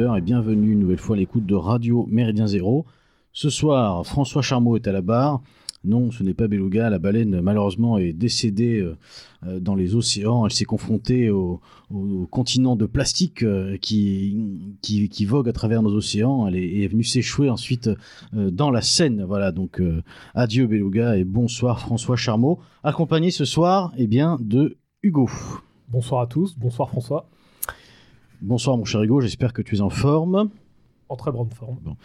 et bienvenue une nouvelle fois à l'écoute de Radio Méridien Zéro. Ce soir, François Charmot est à la barre. Non, ce n'est pas Beluga. La baleine, malheureusement, est décédée euh, euh, dans les océans. Elle s'est confrontée au, continent de plastique euh, qui, qui, vogue à travers nos océans. Elle est, venue s'échouer ensuite dans la Seine. Voilà, donc adieu Beluga et bonsoir François Charmot, accompagné ce soir eh bien, de Hugo. Bonsoir à tous, bonsoir François. Bonsoir mon cher Hugo, j'espère que tu es en forme. En très bonne forme. Bon.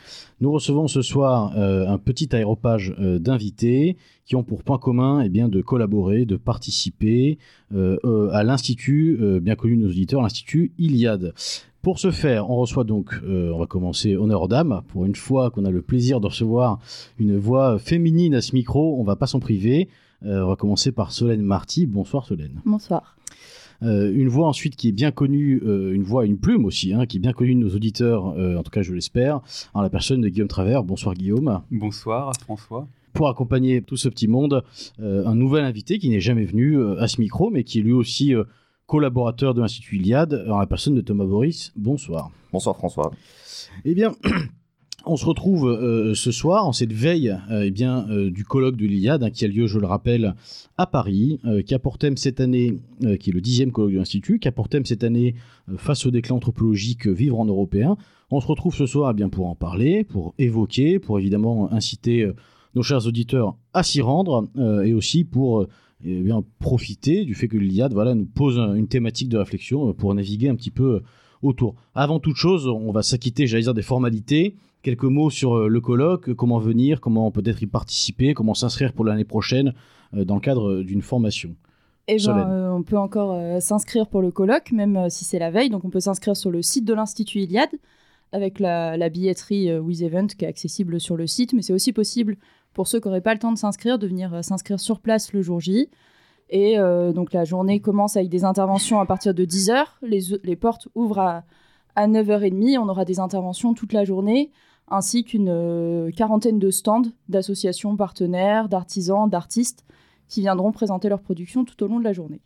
Nous recevons ce soir euh, un petit aéropage euh, d'invités qui ont pour point commun eh bien, de collaborer, de participer euh, euh, à l'Institut, euh, bien connu de nos auditeurs, l'Institut Iliade. Pour ce faire, on reçoit donc, euh, on va commencer honneur aux dames. Pour une fois qu'on a le plaisir de recevoir une voix féminine à ce micro, on va pas s'en priver. Euh, on va commencer par Solène Marty. Bonsoir Solène. Bonsoir. Euh, une voix ensuite qui est bien connue, euh, une voix, une plume aussi, hein, qui est bien connue de nos auditeurs, euh, en tout cas je l'espère, en la personne de Guillaume Travers. Bonsoir Guillaume. Bonsoir François. Pour accompagner tout ce petit monde, euh, un nouvel invité qui n'est jamais venu euh, à ce micro, mais qui est lui aussi euh, collaborateur de l'Institut Iliade, en la personne de Thomas Boris. Bonsoir. Bonsoir François. Eh bien, on se retrouve euh, ce soir en cette veille euh, eh bien, euh, du colloque de l'Iliade, hein, qui a lieu, je le rappelle, à Paris, euh, qui a pour thème cette année, euh, qui est le dixième colloque de l'Institut, qui a pour thème cette année, euh, face au déclin anthropologique, euh, vivre en européen. On se retrouve ce soir eh bien, pour en parler, pour évoquer, pour évidemment inciter euh, nos chers auditeurs à s'y rendre, euh, et aussi pour euh, eh bien, profiter du fait que l'Iliade voilà, nous pose un- une thématique de réflexion euh, pour naviguer un petit peu euh, autour. Avant toute chose, on va s'acquitter, j'allais dire, des formalités. Quelques mots sur euh, le colloque, comment venir, comment peut-être y participer, comment s'inscrire pour l'année prochaine euh, dans le cadre euh, d'une formation. Eh ben, euh, on peut encore euh, s'inscrire pour le colloque, même euh, si c'est la veille. Donc, on peut s'inscrire sur le site de l'Institut Iliade avec la, la billetterie With Event qui est accessible sur le site. Mais c'est aussi possible pour ceux qui n'auraient pas le temps de s'inscrire de venir s'inscrire sur place le jour J. Et donc, la journée commence avec des interventions à partir de 10h. Les, les portes ouvrent à, à 9h30. On aura des interventions toute la journée ainsi qu'une euh, quarantaine de stands d'associations partenaires, d'artisans, d'artistes qui viendront présenter leur production tout au long de la journée.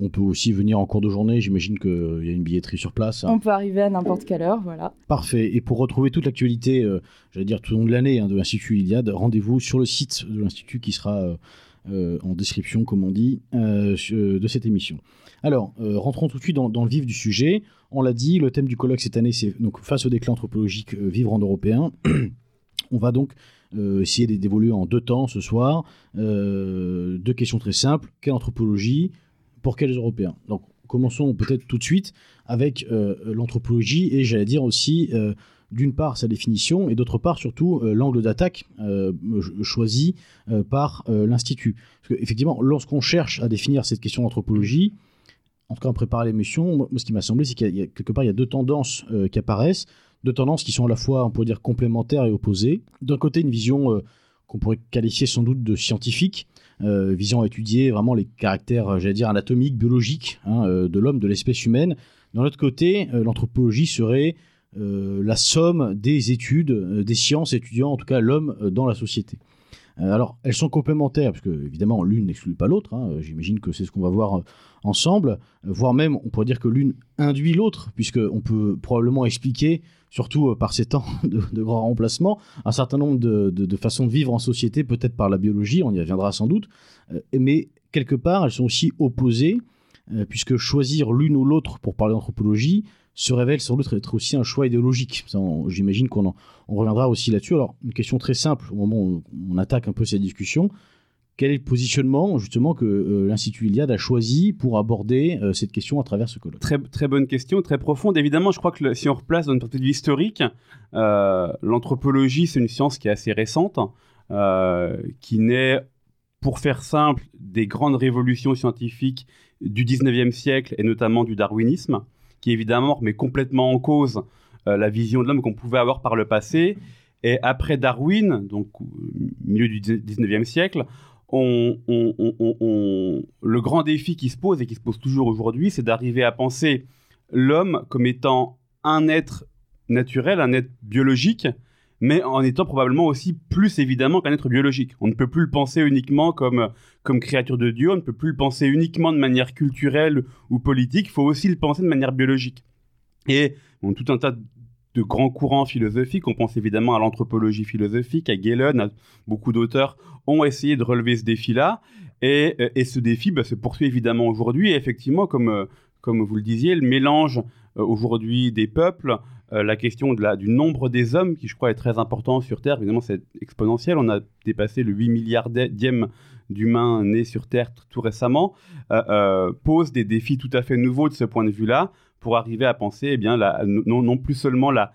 On peut aussi venir en cours de journée, j'imagine qu'il y a une billetterie sur place. On peut arriver à n'importe quelle heure, voilà. Parfait. Et pour retrouver toute l'actualité, euh, j'allais dire tout au long de l'année hein, de l'Institut Iliade, rendez-vous sur le site de l'Institut qui sera euh, euh, en description, comme on dit, euh, de cette émission. Alors, euh, rentrons tout de suite dans, le vif du sujet. On l'a dit, le thème du colloque cette année, c'est donc face au déclin anthropologique, vivre en européen. On va donc essayer d'é- d'évoluer en deux temps ce soir. Deux questions très simples. Quelle anthropologie? Pour quels Européens? Donc, commençons peut-être tout de suite avec l'anthropologie et j'allais dire aussi, d'une part, sa définition et d'autre part, surtout, euh, l'angle d'attaque euh, ch- choisi euh, par l'Institut. Parce qu'effectivement, lorsqu'on cherche à définir cette question d'anthropologie, en tout cas en préparant l'émission, moi, ce qui m'a semblé, c'est qu'il y a- quelque part, il y a deux tendances qui apparaissent, deux tendances qui sont à la fois, on pourrait dire, complémentaires et opposées. D'un côté, une vision qu'on pourrait qualifier sans doute de scientifique, visant à étudier vraiment les caractères, j'allais dire, anatomiques, biologiques hein, de l'homme, de l'espèce humaine. D'un autre côté, l'anthropologie serait la somme des études, euh, des sciences étudiant en tout cas l'homme euh, dans la société. Euh, alors, elles sont complémentaires, parce que évidemment l'une n'exclut pas l'autre. hein. J'imagine que c'est ce qu'on va voir euh, ensemble, euh, voire même on pourrait dire que l'une induit l'autre, puisque on peut probablement expliquer, surtout euh, par ces temps de, de grands remplacements, un certain nombre de, de- façons de vivre en société, peut-être par la biologie, on y reviendra sans doute, euh, mais quelque part elles sont aussi opposées, euh, puisque choisir l'une ou l'autre pour parler d'anthropologie se révèle sans doute être aussi un choix idéologique. J'imagine qu'on on reviendra aussi là-dessus. Alors, une question très simple au moment où on attaque un peu cette discussion. Quel est le positionnement justement que euh, l'Institut Iliade a choisi pour aborder euh, cette question à travers ce colloque? Très, très bonne question, très profonde. Évidemment, je crois que si on replace dans une perspective historique, euh, l'anthropologie, c'est une science qui est assez récente, euh, qui naît, pour faire simple, des grandes révolutions scientifiques du 19e siècle et notamment du darwinisme, qui évidemment remet complètement en cause euh, la vision de l'homme qu'on pouvait avoir par le passé. Et après Darwin, donc au milieu du 19e siècle, le grand défi qui se pose et qui se pose toujours aujourd'hui, c'est d'arriver à penser l'homme comme étant un être naturel, un être biologique, mais en étant probablement aussi plus évidemment qu'un être biologique. On ne peut plus le penser uniquement comme, comme créature de Dieu, on ne peut plus le penser uniquement de manière culturelle ou politique, il faut aussi le penser de manière biologique. Et tout un tas de grands courants philosophiques. On pense évidemment à l'anthropologie philosophique, à Galen, beaucoup d'auteurs ont essayé de relever ce défi-là. Et, et, ce défi bah, se poursuit évidemment aujourd'hui. Et effectivement, comme, comme vous le disiez, le mélange aujourd'hui des peuples, la question du nombre des hommes, qui je crois est très important sur Terre, évidemment c'est exponentiel, on a dépassé le 8 milliardième d'humains nés sur Terre tout récemment, pose des défis tout à fait nouveaux de ce point de vue-là pour arriver à penser eh bien, non, non, plus seulement la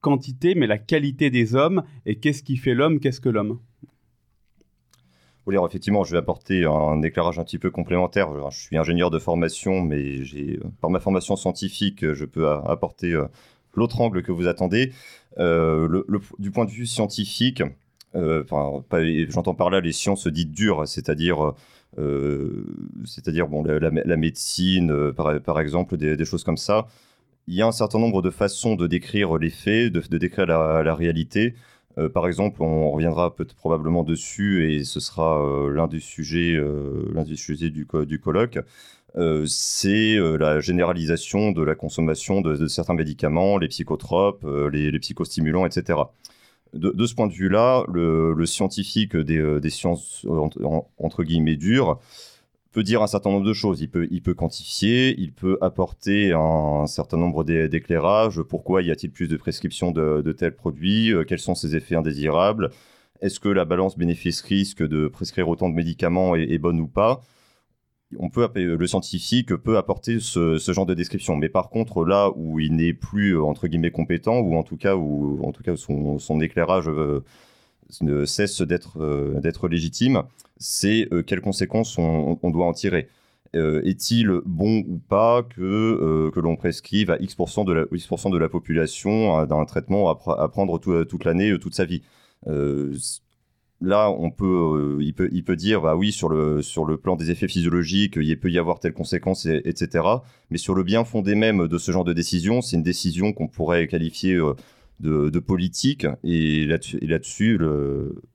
quantité, mais la qualité des hommes, et qu'est-ce qui fait l'homme, qu'est-ce que l'homme? Alors effectivement, je vais apporter un éclairage un petit peu complémentaire. Je suis ingénieur de formation, mais j'ai, par ma formation scientifique, je peux apporter euh, l'autre angle que vous attendez. Euh, du point de vue scientifique, euh, j'entends par là les sciences dites dures, c'est-à-dire euh, bon, la, médecine, euh, par, exemple, des, choses comme ça. Il y a un certain nombre de façons de décrire les faits, de, décrire la, réalité. Euh, par exemple, on reviendra peut-être probablement dessus et ce sera l'un des sujets, l'un des sujets du, colloque. c'est la généralisation de la consommation de, certains médicaments, les psychotropes, les, psychostimulants, etc de, ce point de vue-là, le, scientifique des, euh, sciences entre guillemets dures dire un certain nombre de choses. Il peut, il peut quantifier, il peut apporter un, certain nombre d'éclairages. Pourquoi y a-t-il plus de prescriptions de, tels produits? Euh, Quels sont ses effets indésirables? Est-ce que la balance bénéfice-risque de prescrire autant de médicaments est bonne ou pas? On peut, le scientifique peut apporter ce, genre de description. Mais par contre, là où il n'est plus entre guillemets compétent, ou en tout cas où, en tout cas son, éclairage euh, ne cesse d'être euh, d'être légitime, c'est quelles conséquences on, doit en tirer. Est-il bon ou pas que, l'on prescrive à X% de la, population d'un traitement à, prendre toute l'année, toute sa vie? Là, on peut, euh, il, peut, dire, bah oui, sur le, plan des effets physiologiques, il peut y avoir telle conséquence, etc. Mais sur le bien fondé même de ce genre de décision, c'est une décision qu'on pourrait qualifier euh, de, politique. Et là-dessus,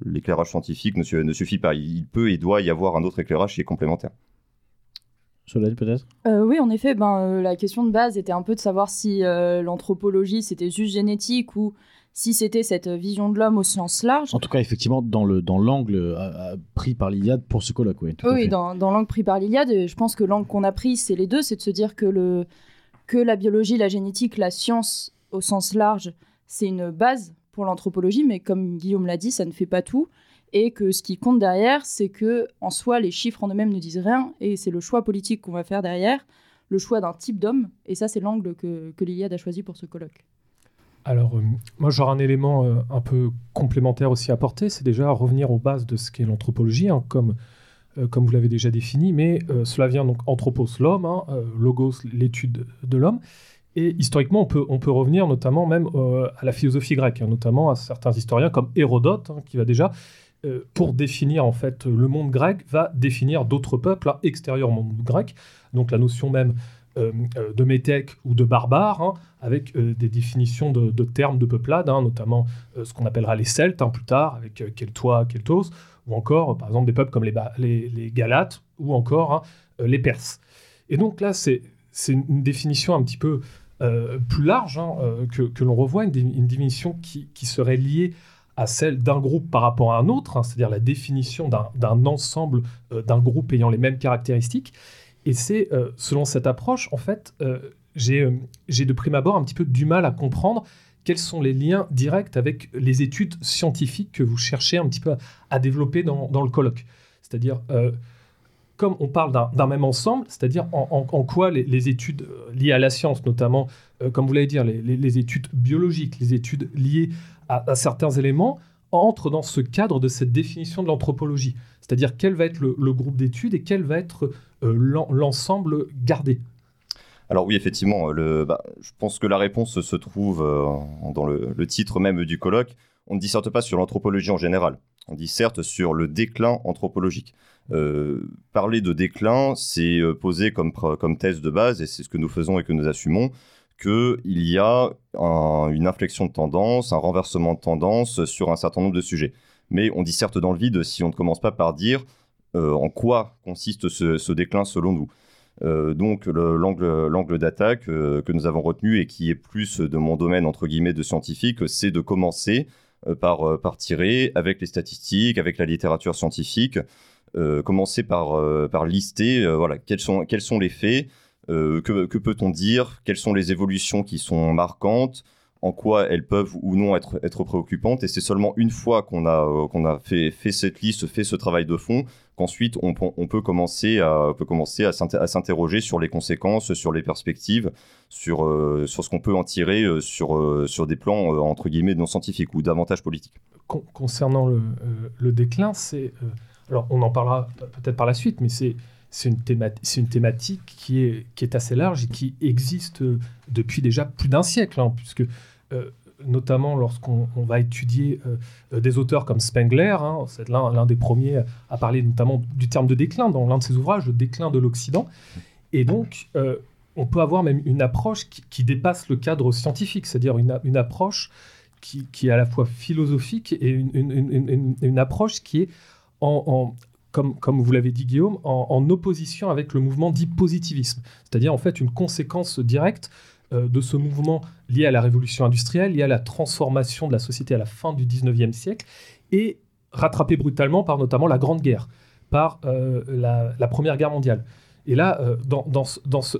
l'éclairage scientifique ne, suffit pas. Il peut et doit y avoir un autre éclairage qui est complémentaire. Solène, peut-être? Euh, Oui, en effet, ben, la question de base était un peu de savoir si l'anthropologie, c'était juste génétique ou si c'était cette vision de l'homme au sens large. En tout cas, effectivement, dans l'angle dans euh, pris par l'Iliade pour ce colloque. Oui, oui dans, dans l'angle pris par l'Iliade, je pense que l'angle qu'on a pris, c'est les deux, c'est de se dire que, le, que la biologie, la génétique, la science au sens large, c'est une base pour l'anthropologie, mais comme Guillaume l'a dit, ça ne fait pas tout. Et que ce qui compte derrière, c'est que en soi, les chiffres en eux-mêmes ne disent rien, et c'est le choix politique qu'on va faire derrière, le choix d'un type d'homme, et ça, c'est l'angle que, que l'Iliade a choisi pour ce colloque. Alors, euh, moi, j'aurais un élément euh, un peu complémentaire aussi à apporter, c'est déjà revenir aux bases de ce qu'est l'anthropologie, hein, comme, euh, comme vous l'avez déjà défini, mais cela vient donc anthropos, l'homme, hein, logos, l'étude de l'homme. Et historiquement, on peut, on peut revenir notamment même à la philosophie grecque, hein, notamment à certains historiens comme Hérodote, qui va déjà, pour définir en fait le monde grec, va définir d'autres peuples extérieurs au monde grec. Donc la notion même euh, euh, de métèques ou de barbares, hein, avec euh, des définitions de, termes de peuplade, hein, notamment ce qu'on appellera les Celtes hein, plus tard, avec Keltois, Keltos, ou encore, par exemple, des peuples comme les, les, Galates, ou encore les Perses. Et donc là, c'est une définition un petit peu plus large que, l'on revoit, une, une définition qui, serait liée à celle d'un groupe par rapport à un autre, c'est-à-dire la définition d'un ensemble d'un groupe ayant les mêmes caractéristiques. Et c'est euh, selon cette approche, en fait, euh, euh, j'ai de prime abord un petit peu du mal à comprendre quels sont les liens directs avec les études scientifiques que vous cherchez un petit peu à, développer dans, le colloque. C'est-à-dire, comme on parle d'un même ensemble, c'est-à-dire en, quoi les, études liées à la science, notamment, comme vous l'avez dit, les, les, études biologiques, les études liées à, certains éléments, entrent dans ce cadre de cette définition de l'anthropologie. C'est-à-dire quel va être le, groupe d'études et quel va être euh, l'ensemble gardé. Alors oui, effectivement, le, bah, je pense que la réponse se trouve euh, dans le, titre même du colloque. On ne disserte pas sur l'anthropologie en général. On dit certes sur le déclin anthropologique. Euh, parler de déclin, c'est poser comme, thèse de base, et c'est ce que nous faisons et que nous assumons, qu'il y a une inflexion de tendance, un renversement de tendance sur un certain nombre de sujets mais on dit certes dans le vide si on ne commence pas par dire euh, en quoi consiste ce, déclin selon nous. Euh, donc l'angle d'attaque euh, que nous avons retenu et qui est plus de mon domaine entre guillemets de scientifique, c'est de commencer euh, par, par tirer avec les statistiques, avec la littérature scientifique, commencer par, par lister voilà, quels, sont, quels sont les faits, que, que peut-on dire, quelles sont les évolutions qui sont marquantes, en quoi elles peuvent ou non être, être préoccupantes. Et c'est seulement une fois qu'on a, euh, qu'on a fait, fait cette liste, fait ce travail de fond, qu'ensuite on, peut commencer à, peut commencer à s'interroger sur les conséquences, sur les perspectives, sur, euh, sur ce qu'on peut en tirer euh, sur, sur des plans entre guillemets non scientifiques ou davantage politiques. concernant le, déclin, c'est alors on en parlera peut-être par la suite, mais c'est c'est une, une, thématique qui est, qui est assez large et qui existe depuis déjà plus d'un siècle, hein, puisque euh, notamment lorsqu'on va étudier euh, des auteurs comme Spengler, hein, c'est l'un des premiers à parler notamment du terme de déclin dans l'un de ses ouvrages, Le déclin de l'Occident. Et donc, euh, on peut avoir même une approche qui, dépasse le cadre scientifique, c'est-à-dire une, approche qui, est à la fois philosophique et une approche qui est en, comme, comme, vous l'avez dit Guillaume, en, opposition avec le mouvement dit positivisme, c'est-à-dire en fait une conséquence directe euh, de ce mouvement lié à la révolution industrielle, lié à la transformation de la société à la fin du 19e siècle, et rattrapé brutalement par notamment la Grande Guerre, par euh, la, Première Guerre mondiale. Et là, euh, dans, dans, ce, dans, ce,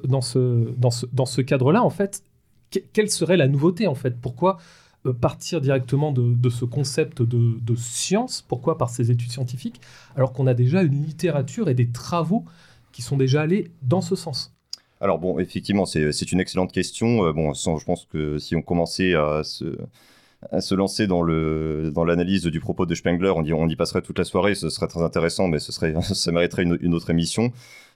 dans, ce, dans ce cadre-là, en fait, quelle serait la nouveauté, en fait? Pourquoi partir directement de, ce concept de, science Pourquoi? Par ces études scientifiques Alors qu'on a déjà une littérature et des travaux qui sont déjà allés dans ce sens alors bon, effectivement, c'est une excellente question. Euh, bon, je pense que si on commençait à se, lancer dans l'analyse du propos de Spengler, on y, passerait toute la soirée, ce serait très intéressant, mais ce serait ça mériterait une, autre émission.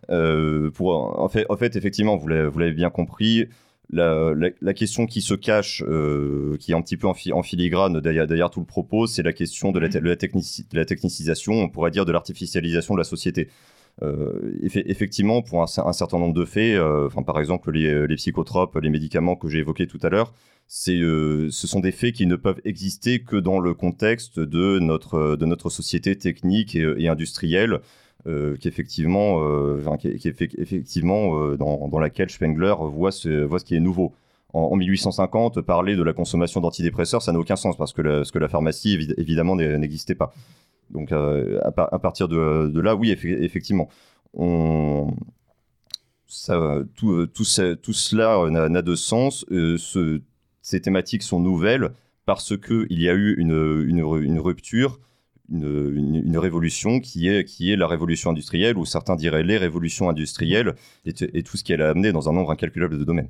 Euh, pour en fait, effectivement, vous l'avez bien compris. La, la, question qui se cache, euh, qui est un petit peu en, en filigrane derrière, tout le propos, c'est la question de la, de, la de la technicisation, on pourrait dire de l'artificialisation de la société. Euh, effectivement, pour un, certain nombre de faits, euh, enfin, par exemple les, psychotropes, les médicaments que j'ai évoqués tout à l'heure, ce sont des faits qui ne peuvent exister que dans le contexte de notre, de notre société technique et, industrielle, effectivement, qui, effectivement dans, dans, laquelle Spengler voit ce, qui est nouveau. En, 1850, parler de la consommation d'antidépresseurs, ça n'a aucun sens parce que la, pharmacie, évidemment, n'existait pas. Donc euh, à, partir de, là, oui, effectivement, tout, cela n'a de sens. Euh, ces thématiques sont nouvelles parce qu'il y a eu une, rupture, une, révolution qui est, qui est la révolution industrielle, ou certains diraient les révolutions industrielles, et, et tout ce qu'elle a amené dans un nombre incalculable de domaines.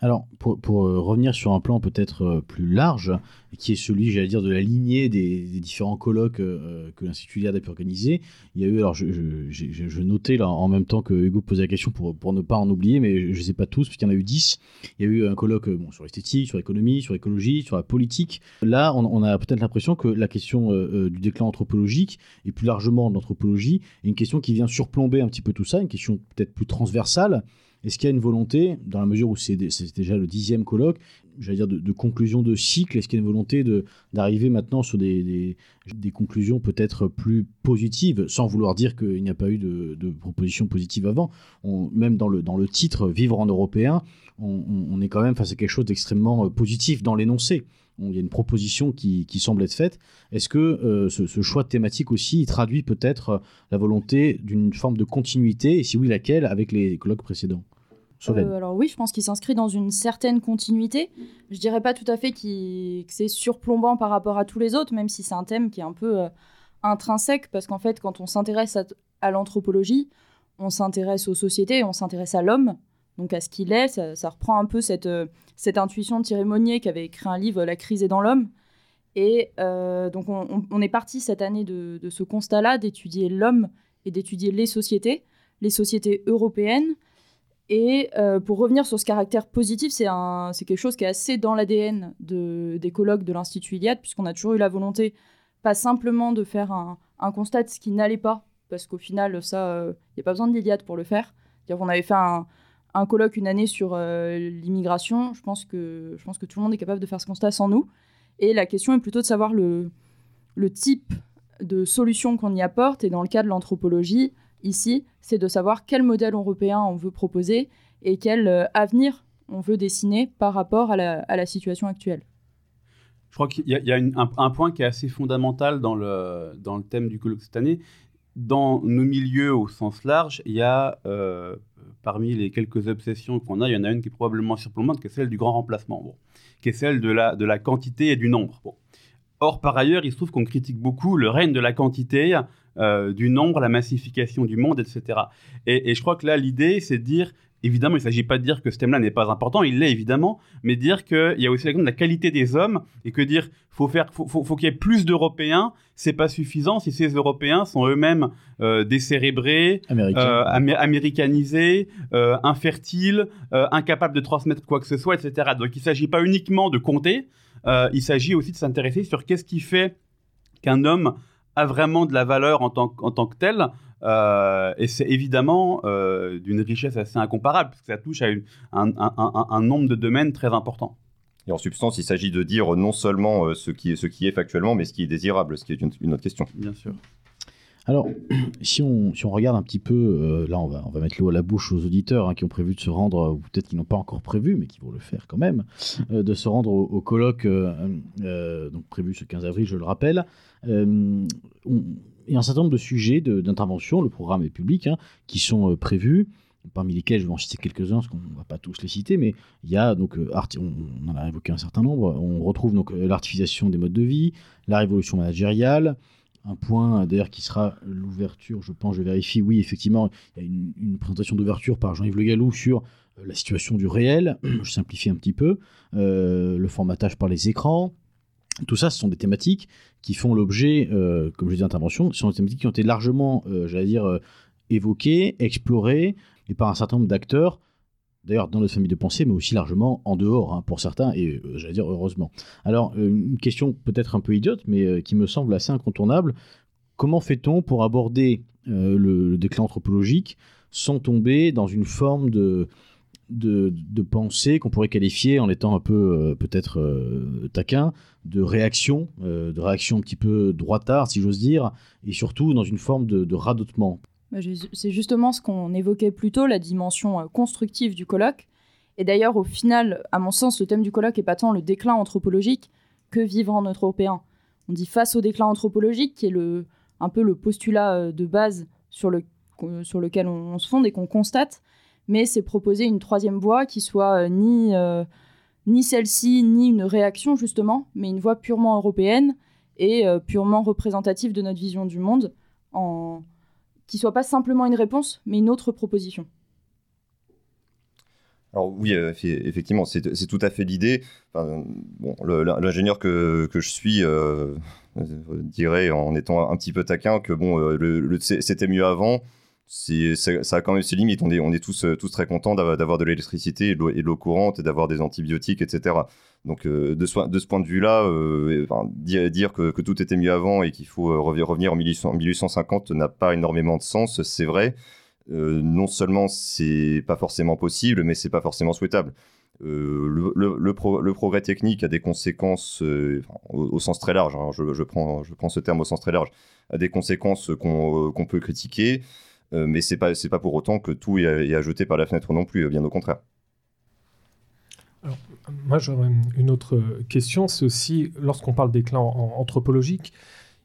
Alors, pour, euh, revenir sur un plan peut-être euh, plus large, qui est celui, j'allais dire, de la lignée des, différents colloques euh, que l'Institut Iliade a pu organiser, il y a eu, alors je, notais là en même temps que Hugo posait la question pour, pour ne pas en oublier, mais je ne sais pas tous, puisqu'il y en a eu dix. Il y a eu un colloque sur l'esthétique, sur l'économie, sur l'écologie, sur la politique. Là, on, a peut-être l'impression que la question du déclin anthropologique, et plus largement de l'anthropologie, est une question qui vient surplomber un petit peu tout ça, une question peut-être plus transversale. Est-ce qu'il y a une volonté, dans la mesure où c'est déjà le dixième colloque, j'allais dire de, conclusion de cycle, est-ce qu'il y a une volonté d'arriver maintenant sur des, des, conclusions peut-être plus positives, sans vouloir dire qu'il n'y a pas eu de, propositions positives avant? Même dans le, dans le titre Vivre en européen, on, est quand même face à quelque chose d'extrêmement euh, positif dans l'énoncé. Il y a une proposition qui, qui semble être faite. Est-ce que euh, ce, ce, choix de thématique aussi traduit peut-être euh, la volonté d'une forme de continuité, et si oui, laquelle, avec les colloques précédents? Euh, alors oui, je pense qu'il s'inscrit dans une certaine continuité. Je dirais pas tout à fait que c'est surplombant par rapport à tous les autres, même si c'est un thème qui est un peu euh, intrinsèque, parce qu'en fait, quand on s'intéresse à, l'anthropologie, on s'intéresse aux sociétés, on s'intéresse à l'homme, donc à ce qu'il est. Ça, reprend un peu cette, euh, cette intuition de Thierry Monnier qui avait écrit un livre, La crise est dans l'homme. Et donc on, est parti cette année de ce constat-là, d'étudier l'homme et d'étudier les sociétés, les sociétés européennes, et euh, pour revenir sur ce caractère positif, c'est quelque chose qui est assez dans l'ADN de, des colloques de l'Institut Iliade, puisqu'on a toujours eu la volonté, pas simplement de faire un, constat de ce qui n'allait pas, parce qu'au final, ça, il euh, n'y a pas besoin de l'Iliade pour le faire. On avait fait un, colloque une année sur euh, l'immigration. Je, pense que, je pense que tout le monde est capable de faire ce constat sans nous. Et la question est plutôt de savoir le, le type de solution qu'on y apporte. Et dans le cas de l'anthropologie, ici, c'est de savoir quel modèle européen on veut proposer et quel euh, avenir on veut dessiner par rapport à la, situation actuelle. Je crois qu'il y a, un, point qui est assez fondamental dans le, dans le thème du colloque cette année. Dans nos milieux au sens large, il y a, euh, parmi les quelques obsessions qu'on a, il y en a une qui est probablement surplombante, qui est celle du grand remplacement, qui est celle de la, de la quantité et du nombre. Or, par ailleurs, il se trouve qu'on critique beaucoup le règne de la quantité, euh, du nombre, la massification du monde, etc. Et, et je crois que là, l'idée, c'est de dire Évidemment, il ne s'agit pas de dire que ce thème-là n'est pas important, il l'est évidemment, mais dire qu'il y a aussi la question de la qualité des hommes et que dire faut faire, faut, faut, qu'il y ait plus d'Européens, c'est pas suffisant si ces Européens sont eux-mêmes euh, décérébrés, euh, américanisés, euh, infertiles, incapables de transmettre quoi que ce soit, etc. Donc il ne s'agit pas uniquement de compter, il s'agit aussi de s'intéresser sur qu'est-ce qui fait qu'un homme a vraiment de la valeur en tant, en tant que tel. Euh, et c'est évidemment euh, d'une richesse assez incomparable, parce que ça touche à un, nombre de domaines très important. Et en substance, il s'agit de dire non seulement euh, ce, qui est, ce qui est factuellement, mais ce qui est désirable, ce qui est une, autre question. Bien sûr. Alors, si on, si on regarde un petit peu, là on va, on va mettre l'eau à la bouche aux auditeurs hein, qui ont prévu de se rendre, ou peut-être qui n'ont pas encore prévu, mais qui vont le faire quand même, de se rendre au, colloque donc prévu ce 15 avril, je le rappelle. On, il y a un certain nombre de sujets d'intervention, le programme est public, hein, qui sont euh, prévus, parmi lesquels je vais en citer quelques-uns, parce qu'on ne va pas tous les citer, mais il y a donc, euh, on, en a évoqué un certain nombre, on retrouve donc euh, l'artificialisation des modes de vie, la révolution managériale, un point d'ailleurs qui sera l'ouverture, je pense, je vérifie, oui, effectivement, il y a une, présentation d'ouverture par Jean-Yves Le Gallou sur la situation du réel, je simplifie un petit peu, le formatage par les écrans, tout ça, ce sont des thématiques qui font l'objet, euh, comme je dis, d'intervention, ce sont des thématiques qui ont été largement, euh, j'allais dire, euh, évoquées, explorées, et par un certain nombre d'acteurs, d'ailleurs dans notre famille de pensée, mais aussi largement en dehors, hein, pour certains, et j'allais dire heureusement. Alors, une question peut-être un peu idiote, mais qui me semble assez incontournable. Comment fait-on pour aborder le, déclin anthropologique sans tomber dans une forme de, pensée qu'on pourrait qualifier en étant un peu peut-être taquin de réaction, euh, de réaction un petit peu droitard, si j'ose dire, et surtout dans une forme de, radotement? Bah, c'est justement ce qu'on évoquait plus tôt, la dimension euh, constructive du colloque. Et d'ailleurs, au final, à mon sens, le thème du colloque est pas tant le déclin anthropologique que vivre en européen. On dit face au déclin anthropologique, qui est le, un peu le postulat euh, de base sur, le, sur lequel on, se fonde et qu'on constate, mais c'est proposer une troisième voie qui soit ni ni celle-ci, ni une réaction justement, mais une voix purement européenne et euh, purement représentative de notre vision du monde, en... qui soit pas simplement une réponse, mais une autre proposition. Alors oui, euh, effectivement, c'est tout à fait l'idée. bon, L'ingénieur que, que, je suis euh, dirait, en étant un petit peu taquin, que bon, c'était mieux avant ça, a quand même ses limites. On est, tous, euh, très contents d'avoir de l'électricité et de l'eau courante et d'avoir des antibiotiques, etc. Donc, euh, de, ce, point de vue-là, euh, dire, que, tout était mieux avant et qu'il faut revenir en 1850 n'a pas énormément de sens, c'est vrai. non seulement c'est pas forcément possible, mais c'est pas forcément souhaitable. le, progrès technique a des conséquences, au, sens très large, hein, je prends ce terme au sens très large, a des conséquences qu'on peut critiquer. Euh, mais c'est pas c'est pas pour autant que tout est, à jeter par la fenêtre non plus, bien au contraire. Alors, moi, j'aurais une autre question. C'est aussi, lorsqu'on parle déclin anthropologique,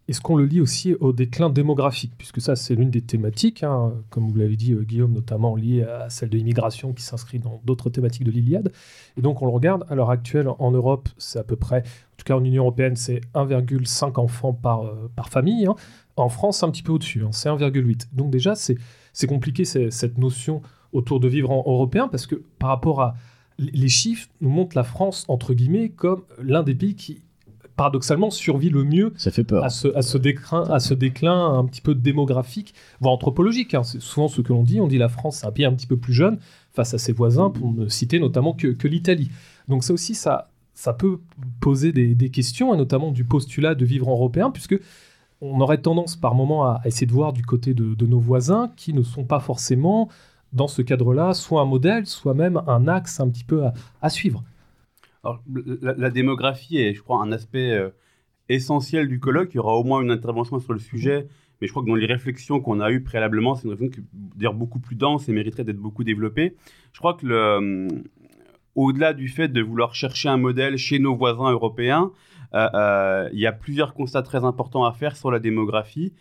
est-ce qu'on le lie aussi au déclin démographique Puisque ça, c'est l'une des thématiques, hein, comme vous l'avez dit, euh, Guillaume, notamment liée à celle de l'immigration qui s'inscrit dans d'autres thématiques de l'Iliade. Et donc, on le regarde, à l'heure actuelle, en Europe, c'est à peu près, en tout cas en Union européenne, c'est 1,5 enfants par, euh, par famille. Hein. En France, c'est un petit peu au-dessus, hein, c'est 1,8. Donc déjà, c'est compliqué cette notion autour de vivre en européen, parce que par rapport à... Les chiffres nous montrent la France, entre guillemets, comme l'un des pays qui paradoxalement survit le mieux ça fait peur. À, ce, à, ce déclin, à ce déclin un petit peu démographique, voire anthropologique. Hein. C'est souvent ce que l'on dit. On dit la France, c'est un pays un petit peu plus jeune face à ses voisins, pour ne citer notamment que, que l'Italie. Donc ça aussi, ça, ça peut poser des, des questions, et notamment du postulat de vivre en européen, puisque on aurait tendance par moment à essayer de voir du côté de, nos voisins qui ne sont pas forcément dans ce cadre-là, soit un modèle, soit même un axe un petit peu à, suivre. la, démographie est, je crois, un aspect euh, essentiel du colloque. Il y aura au moins une intervention sur le sujet, mais je crois que dans les réflexions qu'on a eues préalablement, c'est une réflexion qui d'ailleurs beaucoup plus dense et mériterait d'être beaucoup développée. Je crois que le, au-delà du fait de vouloir chercher un modèle chez nos voisins européens, euh, euh, il y a plusieurs constats très importants à faire sur la démographie.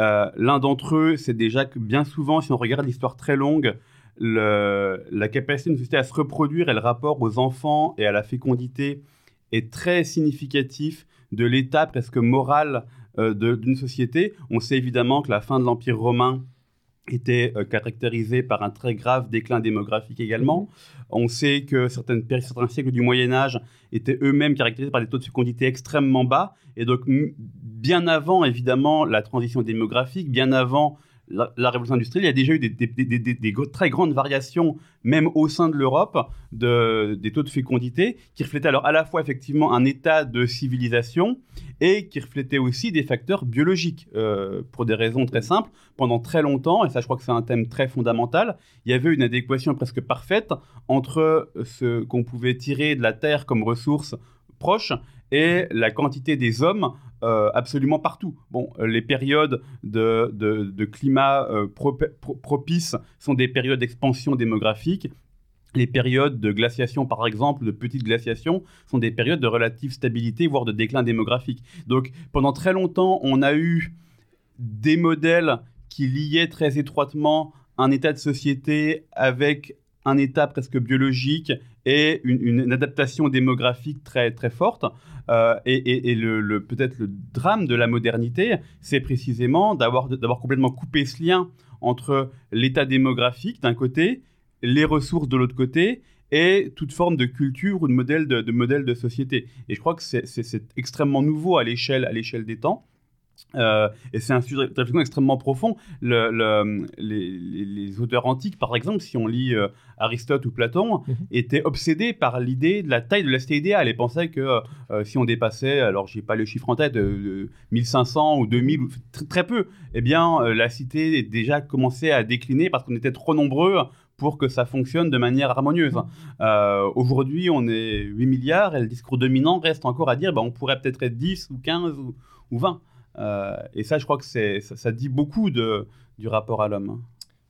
Euh, l'un d'entre eux, c'est déjà que bien souvent, si on regarde l'histoire très longue, la capacité d'une société à se reproduire et le rapport aux enfants et à la fécondité est très significatif de l'état presque moral d'une société. On sait évidemment que la fin de l'Empire romain était euh, caractérisé par un très grave déclin démographique également. On sait que certaines, certains siècles du Moyen Âge étaient eux-mêmes caractérisés par des taux de fécondité extrêmement bas. Et donc, bien avant, évidemment, la transition démographique, bien avant la, révolution industrielle, il y a déjà eu des, très grandes variations, même au sein de l'Europe, de, des taux de fécondité, qui reflétaient alors à la fois effectivement un état de civilisation et qui reflétaient aussi des facteurs biologiques, euh, pour des raisons très simples. Pendant très longtemps, et ça je crois que c'est un thème très fondamental, il y avait une adéquation presque parfaite entre ce qu'on pouvait tirer de la Terre comme ressource et la quantité des hommes euh, absolument partout. Bon, euh, les périodes de, de, climat euh, propices sont des périodes d'expansion démographique. Les périodes de glaciation, par exemple, de petite glaciation, sont des périodes de relative stabilité, voire de déclin démographique. Donc, pendant très longtemps, on a eu des modèles qui liaient très étroitement un état de société avec un état presque biologique et une, adaptation démographique très, très forte. Euh, et, peut-être le drame de la modernité, c'est précisément d'avoir, complètement coupé ce lien entre l'état démographique d'un côté, les ressources de l'autre côté, et toute forme de culture ou de modèle de, de modèle de société. Et je crois que c'est, extrêmement nouveau à l'échelle des temps. Euh, et c'est un sujet de réflexion extrêmement profond. Le, les, auteurs antiques, par exemple, si on lit euh, Aristote ou Platon, mhm. étaient obsédés par l'idée de la taille de la cité idéale et pensaient que euh, si on dépassait, alors j'ai pas le chiffre en tête, 1500 ou 2000, ou très peu, eh bien la cité déjà commençait à décliner parce qu'on était trop nombreux pour que ça fonctionne de manière harmonieuse. Mhm. Aujourd'hui, on est 8 milliards et le discours dominant reste encore à dire bah, on pourrait peut-être être 10 ou 15 ou, ou 20. Euh, et ça, je crois que ça, dit beaucoup du rapport à l'homme.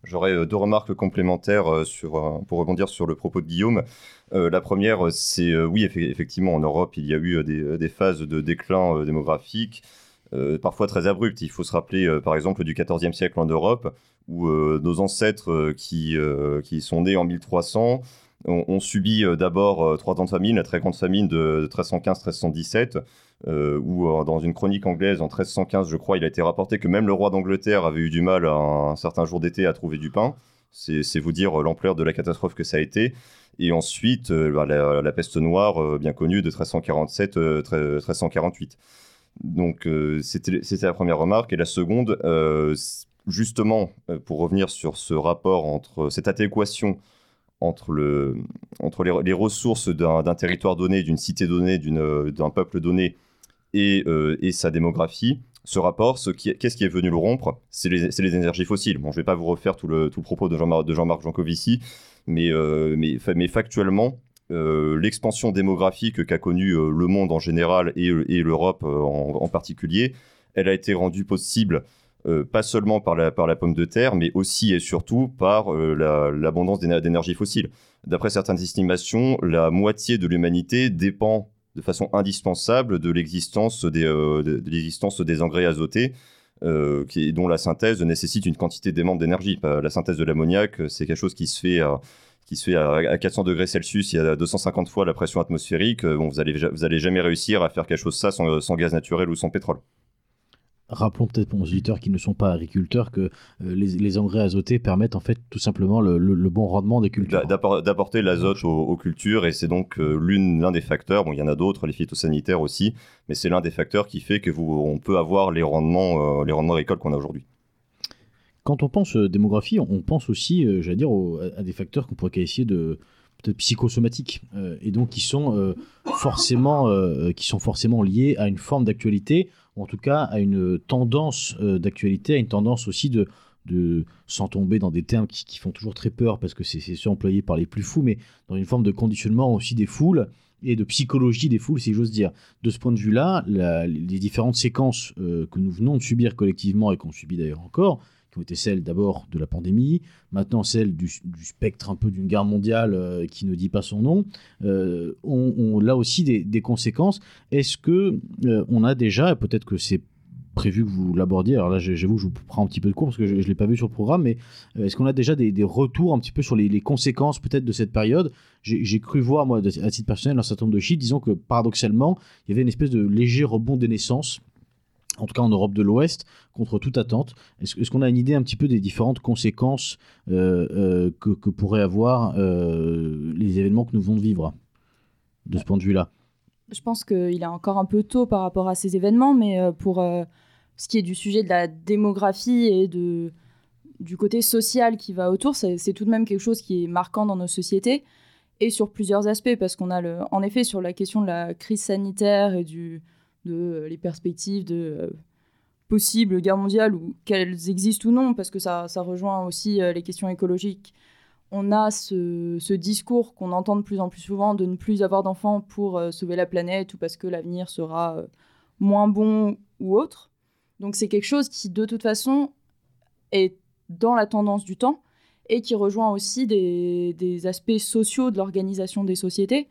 J'aurais euh, deux remarques complémentaires euh, pour rebondir sur le propos de Guillaume. la première, c'est oui, effectivement, en Europe, il y a eu des, phases de déclin démographique, parfois très abruptes. Il faut se rappeler, par exemple, du XIVe siècle en Europe, où nos ancêtres qui, sont nés en 1300 ont, subi d'abord trois ans de famine, la très grande famine de 1315-1317 euh, où euh, dans une chronique anglaise en 1315, je crois, il a été rapporté que même le roi d'Angleterre avait eu du mal un, certain jour d'été à trouver du pain. C'est vous dire euh, l'ampleur de la catastrophe que ça a été. Et ensuite, bah, la, peste noire, bien connue, de 1347-1348. Donc, c'était la première remarque. Et la seconde, justement, pour revenir sur ce rapport entre cette adéquation entre, le, entre les, les ressources d'un territoire donné, d'une cité donnée, d'un peuple donné, euh, et, sa démographie, ce rapport, qu'est-ce qui est venu le rompre? C'est les, énergies fossiles. Bon, je ne vais pas vous refaire tout le, tout propos de Jean-Marc Jean Jancovici, mais, euh, mais, factuellement, euh, l'expansion démographique qu'a connue le monde en général et, l'Europe en, particulier, elle a été rendue possible pas seulement par la, la pomme de terre, mais aussi et surtout par l'abondance d'énergie fossile. D'après certaines estimations, la moitié de l'humanité dépend de façon indispensable de l'existence des, euh, de, l'existence des engrais azotés. Euh, qui, dont la synthèse nécessite une quantité d'aimante d'énergie. La synthèse de l'ammoniac, c'est quelque chose qui se fait à, qui se fait à, 400 degrés Celsius, il y a 250 fois la pression atmosphérique. Bon, vous allez, vous allez jamais réussir à faire quelque chose ça sans gaz naturel ou sans pétrole. Rappelons peut-être pour nos auditeurs qui ne sont pas agriculteurs que euh, les, engrais azotés permettent en fait tout simplement le, bon rendement des cultures. D'apporter l'azote aux, cultures et c'est donc euh, l'un des facteurs, bon il y en a d'autres, les phytosanitaires aussi, mais c'est l'un des facteurs qui fait que vous, on peut avoir les rendements, euh, les rendements agricoles qu'on a aujourd'hui. Quand on pense démographie, on pense aussi, j'allais dire, à des facteurs qu'on pourrait qualifier de psychosomatiques et donc qui sont forcément, qui sont forcément liés à une forme d'actualité en tout cas à une tendance euh, d'actualité, à une tendance aussi de, de sans tomber dans des termes qui, font toujours très peur parce que c'est ceux employés par les plus fous, mais dans une forme de conditionnement aussi des foules et de psychologie des foules, si j'ose dire. De ce point de vue-là, les différentes séquences euh, que nous venons de subir collectivement et qu'on subit d'ailleurs encore, qui ont été celles d'abord de la pandémie, maintenant celles du, spectre un peu d'une guerre mondiale euh, qui ne dit pas son nom, euh, ont, là aussi des, conséquences. Est-ce que on a déjà, peut-être que c'est prévu que vous l'abordiez. Alors là, j'avoue je vous prends un petit peu de cours parce que je ne l'ai pas vu sur le programme, mais euh, est-ce qu'on a déjà des, retours un petit peu sur les, conséquences peut-être de cette période? J'ai cru voir, moi, à titre personnel, un certain nombre de chiffres disant que paradoxalement, il y avait une espèce de léger rebond des naissances en tout cas en Europe de l'Ouest, contre toute attente. Est-ce qu'on a une idée un petit peu des différentes conséquences euh, euh, que, pourraient avoir les événements que nous venons de vivre de ce point de vue-là? Je pense qu'il est encore un peu tôt par rapport à ces événements, mais pour ce qui est du sujet de la démographie et du côté social qui va autour, c'est tout de même quelque chose qui est marquant dans nos sociétés et sur plusieurs aspects, parce qu'on a en effet sur la question de la crise sanitaire et du, de les perspectives de euh, possibles guerres mondiales ou qu'elles existent ou non, parce que ça, ça rejoint aussi euh, les questions écologiques. On a ce, ce discours qu'on entend de plus en plus souvent de ne plus avoir d'enfants pour euh, sauver la planète ou parce que l'avenir sera moins bon ou autre. Donc c'est quelque chose qui, de toute façon, est dans la tendance du temps et qui rejoint aussi des, aspects sociaux de l'organisation des sociétés,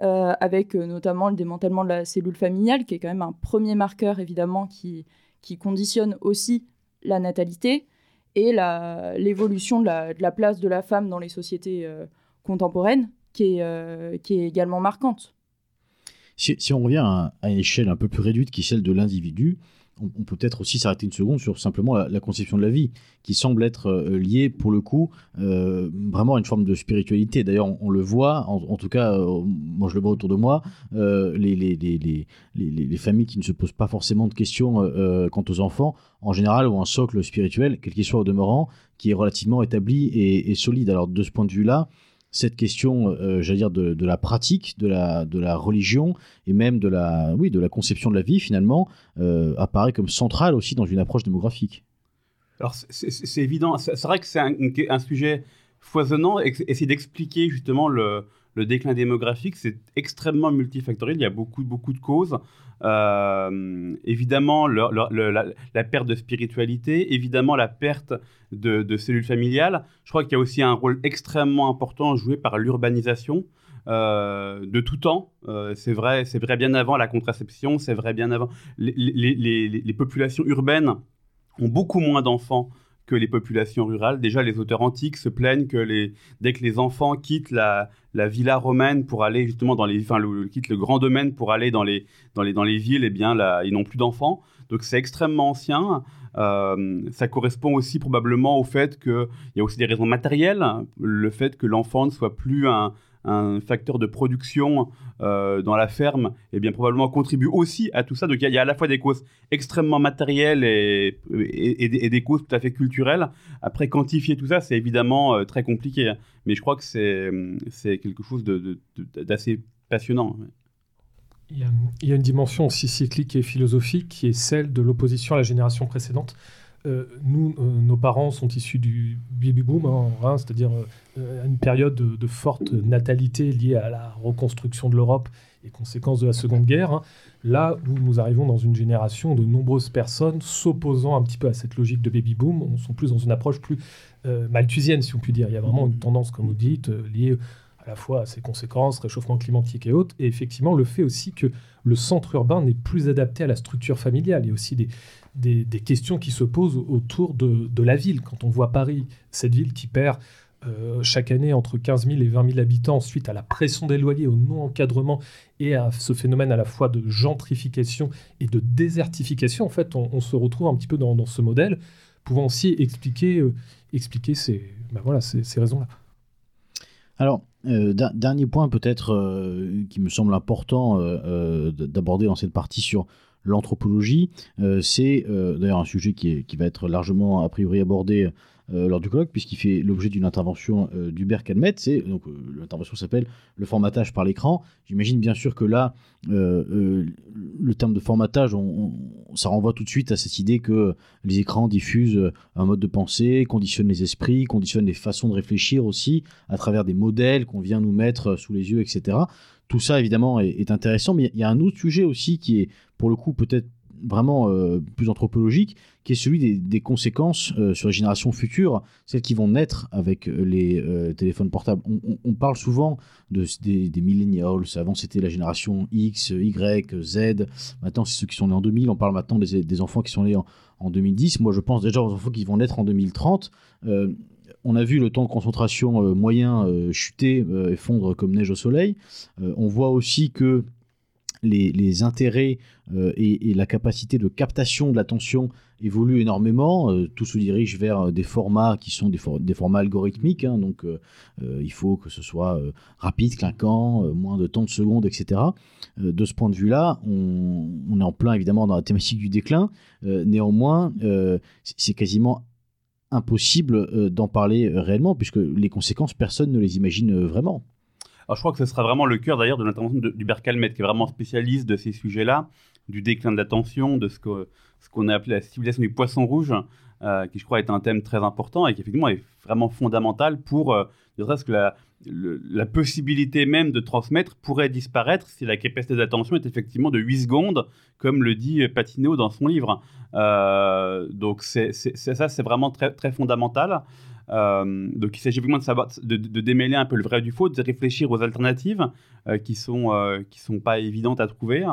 euh, avec euh, notamment le démantèlement de la cellule familiale, qui est quand même un premier marqueur, évidemment, qui, conditionne aussi la natalité et l'évolution de la, place de la femme dans les sociétés euh, contemporaines, qui est, qui est également marquante. Si, on revient à, à, une échelle un peu plus réduite qui est celle de l'individu, on, peut peut-être aussi s'arrêter une seconde sur simplement la, conception de la vie, qui semble être euh, liée, pour le coup, euh, vraiment à une forme de spiritualité. D'ailleurs, on, le voit, en, tout cas, euh, moi je le vois autour de moi, les, les, familles qui ne se posent pas forcément de questions quant aux enfants, en général, ont un socle spirituel, quel qu'il soit au demeurant, qui est relativement établi et solide. Alors, de ce point de vue-là, cette question, euh, j'allais dire, de, la pratique, de la, de la religion et même de la, oui, de la conception de la vie, finalement, euh, apparaît comme centrale aussi dans une approche démographique. Alors, c'est évident. C'est vrai que c'est un, sujet foisonnant. Essayer d'expliquer justement le, le, déclin démographique, c'est extrêmement multifactoriel. Il y a beaucoup, beaucoup de causes. Euh, évidemment, la, perte de spiritualité, évidemment, la perte de, cellules familiales. Je crois qu'il y a aussi un rôle extrêmement important joué par l'urbanisation. Euh, de tout temps. Euh, c'est vrai, c'est vrai bien avant la contraception, c'est vrai bien avant. les, populations urbaines ont beaucoup moins d'enfants que les populations rurales. Déjà, les auteurs antiques se plaignent que les, dès que les enfants quittent la, la villa romaine pour aller justement dans les, enfin, le, quittent le grand domaine pour aller dans les, dans les, dans les villes, eh bien, là, ils n'ont plus d'enfants. Donc, c'est extrêmement ancien. Euh, ça correspond aussi probablement au fait qu'il y a aussi des raisons matérielles, le fait que l'enfant ne soit plus un, un facteur de production euh, dans la ferme, et eh bien probablement contribue aussi à tout ça. Donc il y, a à la fois des causes extrêmement matérielles et, des causes tout à fait culturelles. Après, quantifier tout ça, c'est évidemment euh, très compliqué. Hein. Mais je crois que c'est quelque chose d'assez passionnant. Il y, a, une dimension aussi cyclique et philosophique qui est celle de l'opposition à la génération précédente. Euh, nous, euh, nos parents sont issus du baby boom, hein, c'est-à-dire euh, une période de, forte natalité liée à la reconstruction de l'Europe et conséquences de la Seconde Guerre. Hein. Là où nous arrivons dans une génération de nombreuses personnes s'opposant un petit peu à cette logique de baby boom, on sont plus dans une approche plus malthusienne, si on peut dire. Il y a vraiment une tendance, comme vous dites, liée à la fois à ses conséquences, réchauffement climatique et autres, et effectivement le fait aussi que le centre urbain n'est plus adapté à la structure familiale. Il y a aussi des, des, questions qui se posent autour de, la ville. Quand on voit Paris, cette ville qui perd euh, chaque année entre 15 000 et 20 000 habitants suite à la pression des loyers, au non-encadrement et à ce phénomène à la fois de gentrification et de désertification, en fait, on, se retrouve un petit peu dans, ce modèle, pouvant aussi expliquer, euh, ces, ben voilà, ces, raisons-là. Alors, euh, dernier point peut-être qui me semble important d'aborder dans cette partie sur l'anthropologie. c'est d'ailleurs un sujet qui, va être largement a priori abordé euh, lors du colloque, puisqu'il fait l'objet d'une intervention euh, d'Hubert Calmette. C'est, donc, euh, l'intervention s'appelle Le formatage par l'écran. J'imagine bien sûr que là, le terme de formatage, ça renvoie tout de suite à cette idée que les écrans diffusent un mode de pensée, conditionnent les esprits, conditionnent les façons de réfléchir aussi, à travers des modèles qu'on vient nous mettre sous les yeux, etc. Tout ça, évidemment, est intéressant, mais il y a un autre sujet aussi qui est, pour le coup, peut-être vraiment euh, plus anthropologique, qui est celui des, conséquences euh, sur les générations futures, celles qui vont naître avec euh, les téléphones portables. On, parle souvent de, des, millennials, avant c'était la génération X, Y, Z, maintenant c'est ceux qui sont nés en 2000, on parle maintenant des, enfants qui sont nés en, 2010, moi je pense déjà aux enfants qui vont naître en 2030 on a vu le temps de concentration moyen chuter et fondre comme neige au soleil. on voit aussi que les, intérêts euh, et, la capacité de captation de l'attention évoluent énormément. Euh, tout se dirige vers des formats qui sont des, formats algorithmiques. Hein. donc, euh, il faut que ce soit rapide, clinquant, moins de temps de secondes, etc. de ce point de vue-là, on, on, est en plein évidemment dans la thématique du déclin. néanmoins, c'est quasiment impossible d'en parler réellement, puisque les conséquences, personne ne les imagine vraiment. Alors, je crois que ce sera vraiment le cœur d'ailleurs de l'intervention d'Hubert Calmette, qui est vraiment spécialiste de ces sujets-là, du déclin de l'attention, de ce qu'on a appelé la civilisation du poisson rouge, euh, qui je crois est un thème très important et qui effectivement est vraiment fondamental pour, euh, serait-ce que la, possibilité même de transmettre pourrait disparaître si la capacité d'attention est effectivement de 8 secondes, comme le dit Patino dans son livre. Euh, donc ça, c'est vraiment très, très fondamental. Euh, donc il s'agit vraiment de, savoir, de, démêler un peu le vrai du faux, de réfléchir aux alternatives euh, qui sont euh, sont pas évidentes à trouver.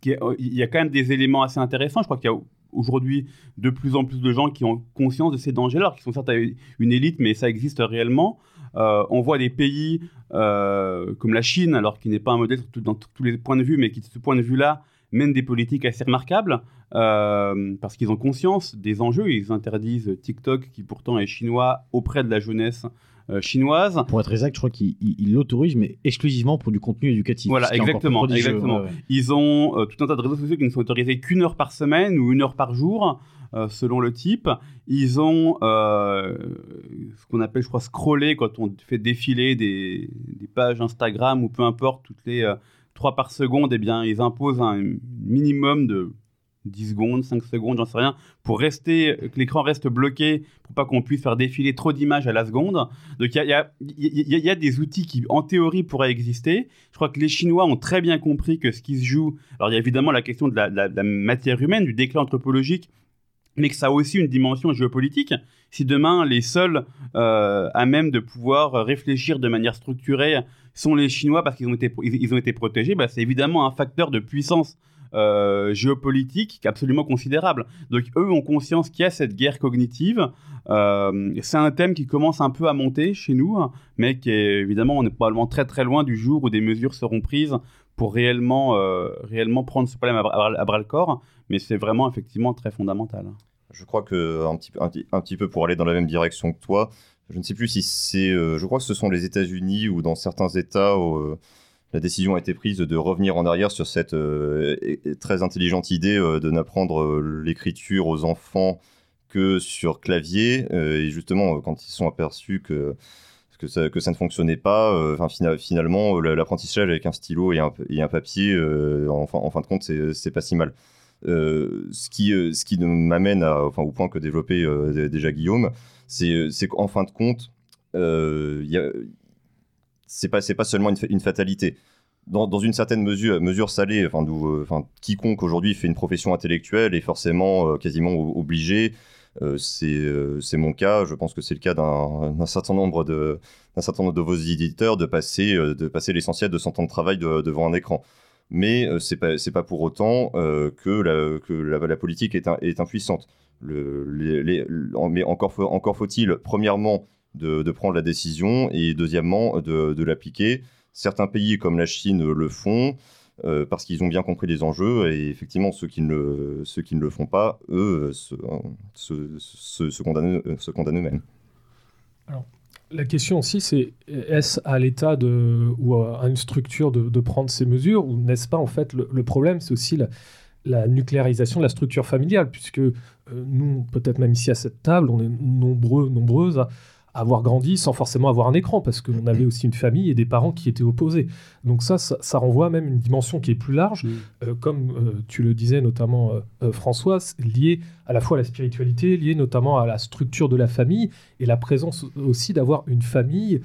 Qui il y a quand même des éléments assez intéressants. Je crois qu'il y a aujourd'hui de plus en plus de gens qui ont conscience de ces dangers-là, qui sont certes une élite, mais ça existe réellement. on voit des pays comme la Chine, alors qui n'est pas un modèle dans tous les points de vue, mais qui, de ce point de vue-là, mène des politiques assez remarquables. Euh, parce qu'ils ont conscience des enjeux. Ils interdisent TikTok, qui pourtant est chinois, auprès de la jeunesse euh, chinoise. Pour être exact, je crois qu'ils l'autorisent, mais exclusivement pour du contenu éducatif. Voilà, exactement. exactement. Ils ont euh, tout un tas de réseaux sociaux qui ne sont autorisés qu'une heure par semaine ou une heure par jour. selon le type, ils ont ce qu'on appelle, je crois, scroller quand on fait défiler des, des pages Instagram ou peu importe, toutes les 3 par seconde, eh bien, ils imposent un minimum de 10 secondes, 5 secondes, j'en sais rien, pour rester, que l'écran reste bloqué, pour pas qu'on puisse faire défiler trop d'images à la seconde. Donc il y a, y a, des outils qui, en théorie, pourraient exister. Je crois que les Chinois ont très bien compris que ce qui se joue, alors il y a évidemment la question de la, matière humaine, du déclin anthropologique, mais que ça a aussi une dimension géopolitique. Si demain, les seuls euh, à même de pouvoir réfléchir de manière structurée sont les Chinois parce qu'ils ont été, ils, ont été protégés, bah, c'est évidemment un facteur de puissance euh, géopolitique absolument considérable. Donc eux ont conscience qu'il y a cette guerre cognitive. Euh, c'est un thème qui commence un peu à monter chez nous, hein, mais qui évidemment, on est probablement très très loin du jour où des mesures seront prises pour réellement, euh, réellement prendre ce problème à, bras le corps. Mais c'est vraiment effectivement très fondamental. Je crois que un petit, un, petit peu pour aller dans la même direction que toi, je ne sais plus si c'est, je crois que ce sont les États-Unis ou dans certains États la décision a été prise de revenir en arrière sur cette euh, très intelligente idée euh, de n'apprendre euh, l'écriture aux enfants que sur clavier. et justement, quand ils sont aperçus que, que, ça, que ça ne fonctionnait pas, enfin, finalement, l'apprentissage avec un stylo et un, et un papier, en, fin, en, fin, de compte, c'est pas si mal. ce qui, ce qui m'amène enfin, au point que développait déjà Guillaume, c'est qu'en fin de compte, c'est pas pas seulement une, fatalité. Dans, dans, une certaine mesure, mesure salée, enfin, euh, enfin quiconque aujourd'hui fait une profession intellectuelle est forcément euh, quasiment obligé. Euh, c'est mon cas. Je pense que c'est le cas d'un certain nombre de vos éditeurs de passer passer l'essentiel de son temps de travail devant un écran. Mais c'est pas pas pour autant que la que la, politique est, impuissante. Mais encore faut-il premièrement de, prendre la décision et deuxièmement de, l'appliquer. Certains pays comme la Chine le font. Euh, parce qu'ils ont bien compris les enjeux et effectivement ceux qui ne, ceux qui ne le font pas, eux, se, se, se, condamnent, eux-mêmes. Alors, la question aussi, c'est est-ce à l'État de, ou à une structure de, prendre ces mesures, ou n'est-ce pas en fait le, problème, c'est aussi la, nucléarisation de la structure familiale, puisque euh, nous, peut-être même ici à cette table, on est nombreux, nombreuses à, avoir grandi sans forcément avoir un écran, parce qu'on avait aussi une famille et des parents qui étaient opposés. Donc ça, ça, renvoie même une dimension qui est plus large, mm. euh, comme euh, tu le disais notamment euh, François, liée à la fois à la spiritualité, liée notamment à la structure de la famille, et la présence aussi d'avoir une famille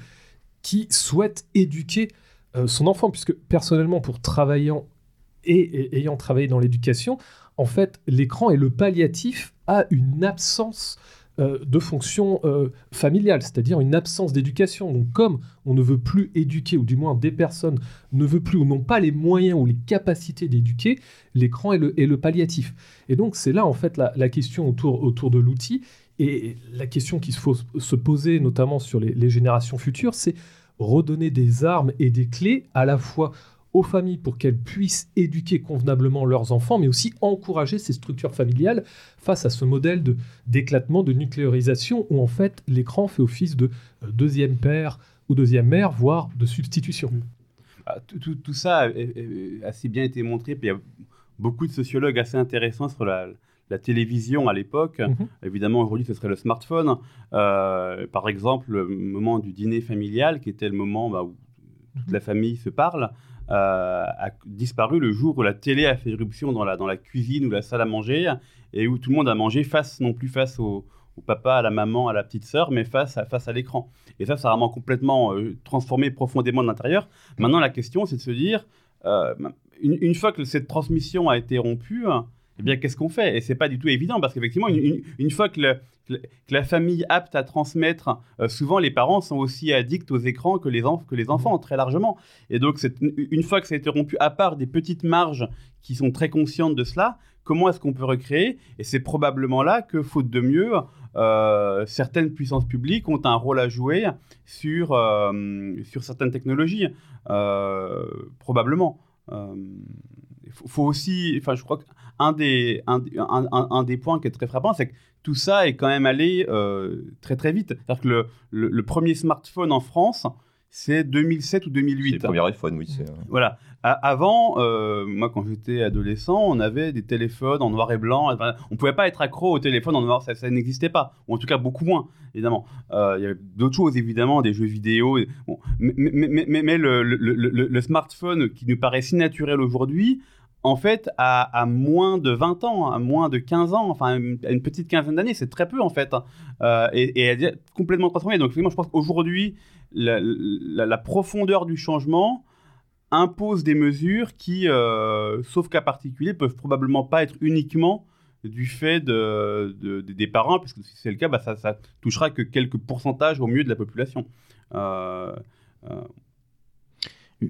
qui souhaite éduquer son enfant, puisque personnellement, pour travaillant et ayant travaillé dans l'éducation, en fait, l'écran est le palliatif à une absence euh, de fonction euh, familiale, c'est-à-dire une absence d'éducation. Donc comme on ne veut plus éduquer, ou du moins des personnes ne veulent plus ou n'ont pas les moyens ou les capacités d'éduquer, l'écran est le, palliatif. Et donc c'est là en fait la, question autour, autour de l'outil. Et la question qu'il faut se poser, notamment sur les générations futures, c'est redonner des armes et des clés à la fois aux familles pour qu'elles puissent éduquer convenablement leurs enfants, mais aussi encourager ces structures familiales face à ce modèle de, d'éclatement, de nucléarisation, où en fait l'écran fait office de euh, deuxième père ou deuxième mère, voire de substitution. Mmh. Ah, tout, ça a, assez bien été montré, puis il y a beaucoup de sociologues assez intéressants sur la, télévision à l'époque. Mmh. Évidemment, aujourd'hui, ce serait le smartphone. Euh, par exemple, le moment du dîner familial, qui était le moment bah, où toute mmh. la famille se parle. Euh, a disparu le jour où la télé a fait éruption dans la, dans la cuisine ou la salle à manger et où tout le monde a mangé face, non plus face au, papa, à la maman, à la petite sœur, mais face à, face à l'écran. Et ça, ça a vraiment complètement euh, transformé profondément l'intérieur. Maintenant, la question, c'est de se dire, euh, une, fois que cette transmission a été rompue, eh bien, qu'est-ce qu'on fait? Et c'est pas du tout évident parce qu'effectivement, une, fois que, la famille apte à transmettre, euh, souvent les parents sont aussi addicts aux écrans que les, que les enfants, très largement. Et donc, une fois que ça a été rompu, à part des petites marges qui sont très conscientes de cela, comment est-ce qu'on peut recréer? Et c'est probablement là que, faute de mieux, euh, certaines puissances publiques ont un rôle à jouer sur, euh, sur certaines technologies, probablement. Faut, aussi, enfin, je crois que un des, un, un, des points qui est très frappant, c'est que tout ça est quand même allé euh, très très vite. C'est-à-dire que le, le, premier smartphone en France, c'est 2007 ou 2008. C'est le premier iPhone, oui. Voilà. avant, euh, moi, quand j'étais adolescent, on avait des téléphones en noir et blanc. On on pouvait pas être accro au téléphone en noir, ça, ça n'existait pas. Ou en tout cas, beaucoup moins, évidemment. Euh, il y avait d'autres choses, évidemment, des jeux vidéo. Mais, mais, mais, mais le, le, smartphone qui nous paraît si naturel aujourd'hui, en fait, à, moins de 20 ans, à moins de 15 ans, enfin, à une petite quinzaine d'années, c'est très peu, en fait. Euh, et, elle est complètement transformée. Donc, je pense qu'aujourd'hui, la, profondeur du changement impose des mesures qui, euh, sauf cas particulier, peuvent probablement pas être uniquement du fait de, des parents, parce que si c'est le cas, bah, ça, ça touchera que quelques pourcentages au mieux de la population. Euh,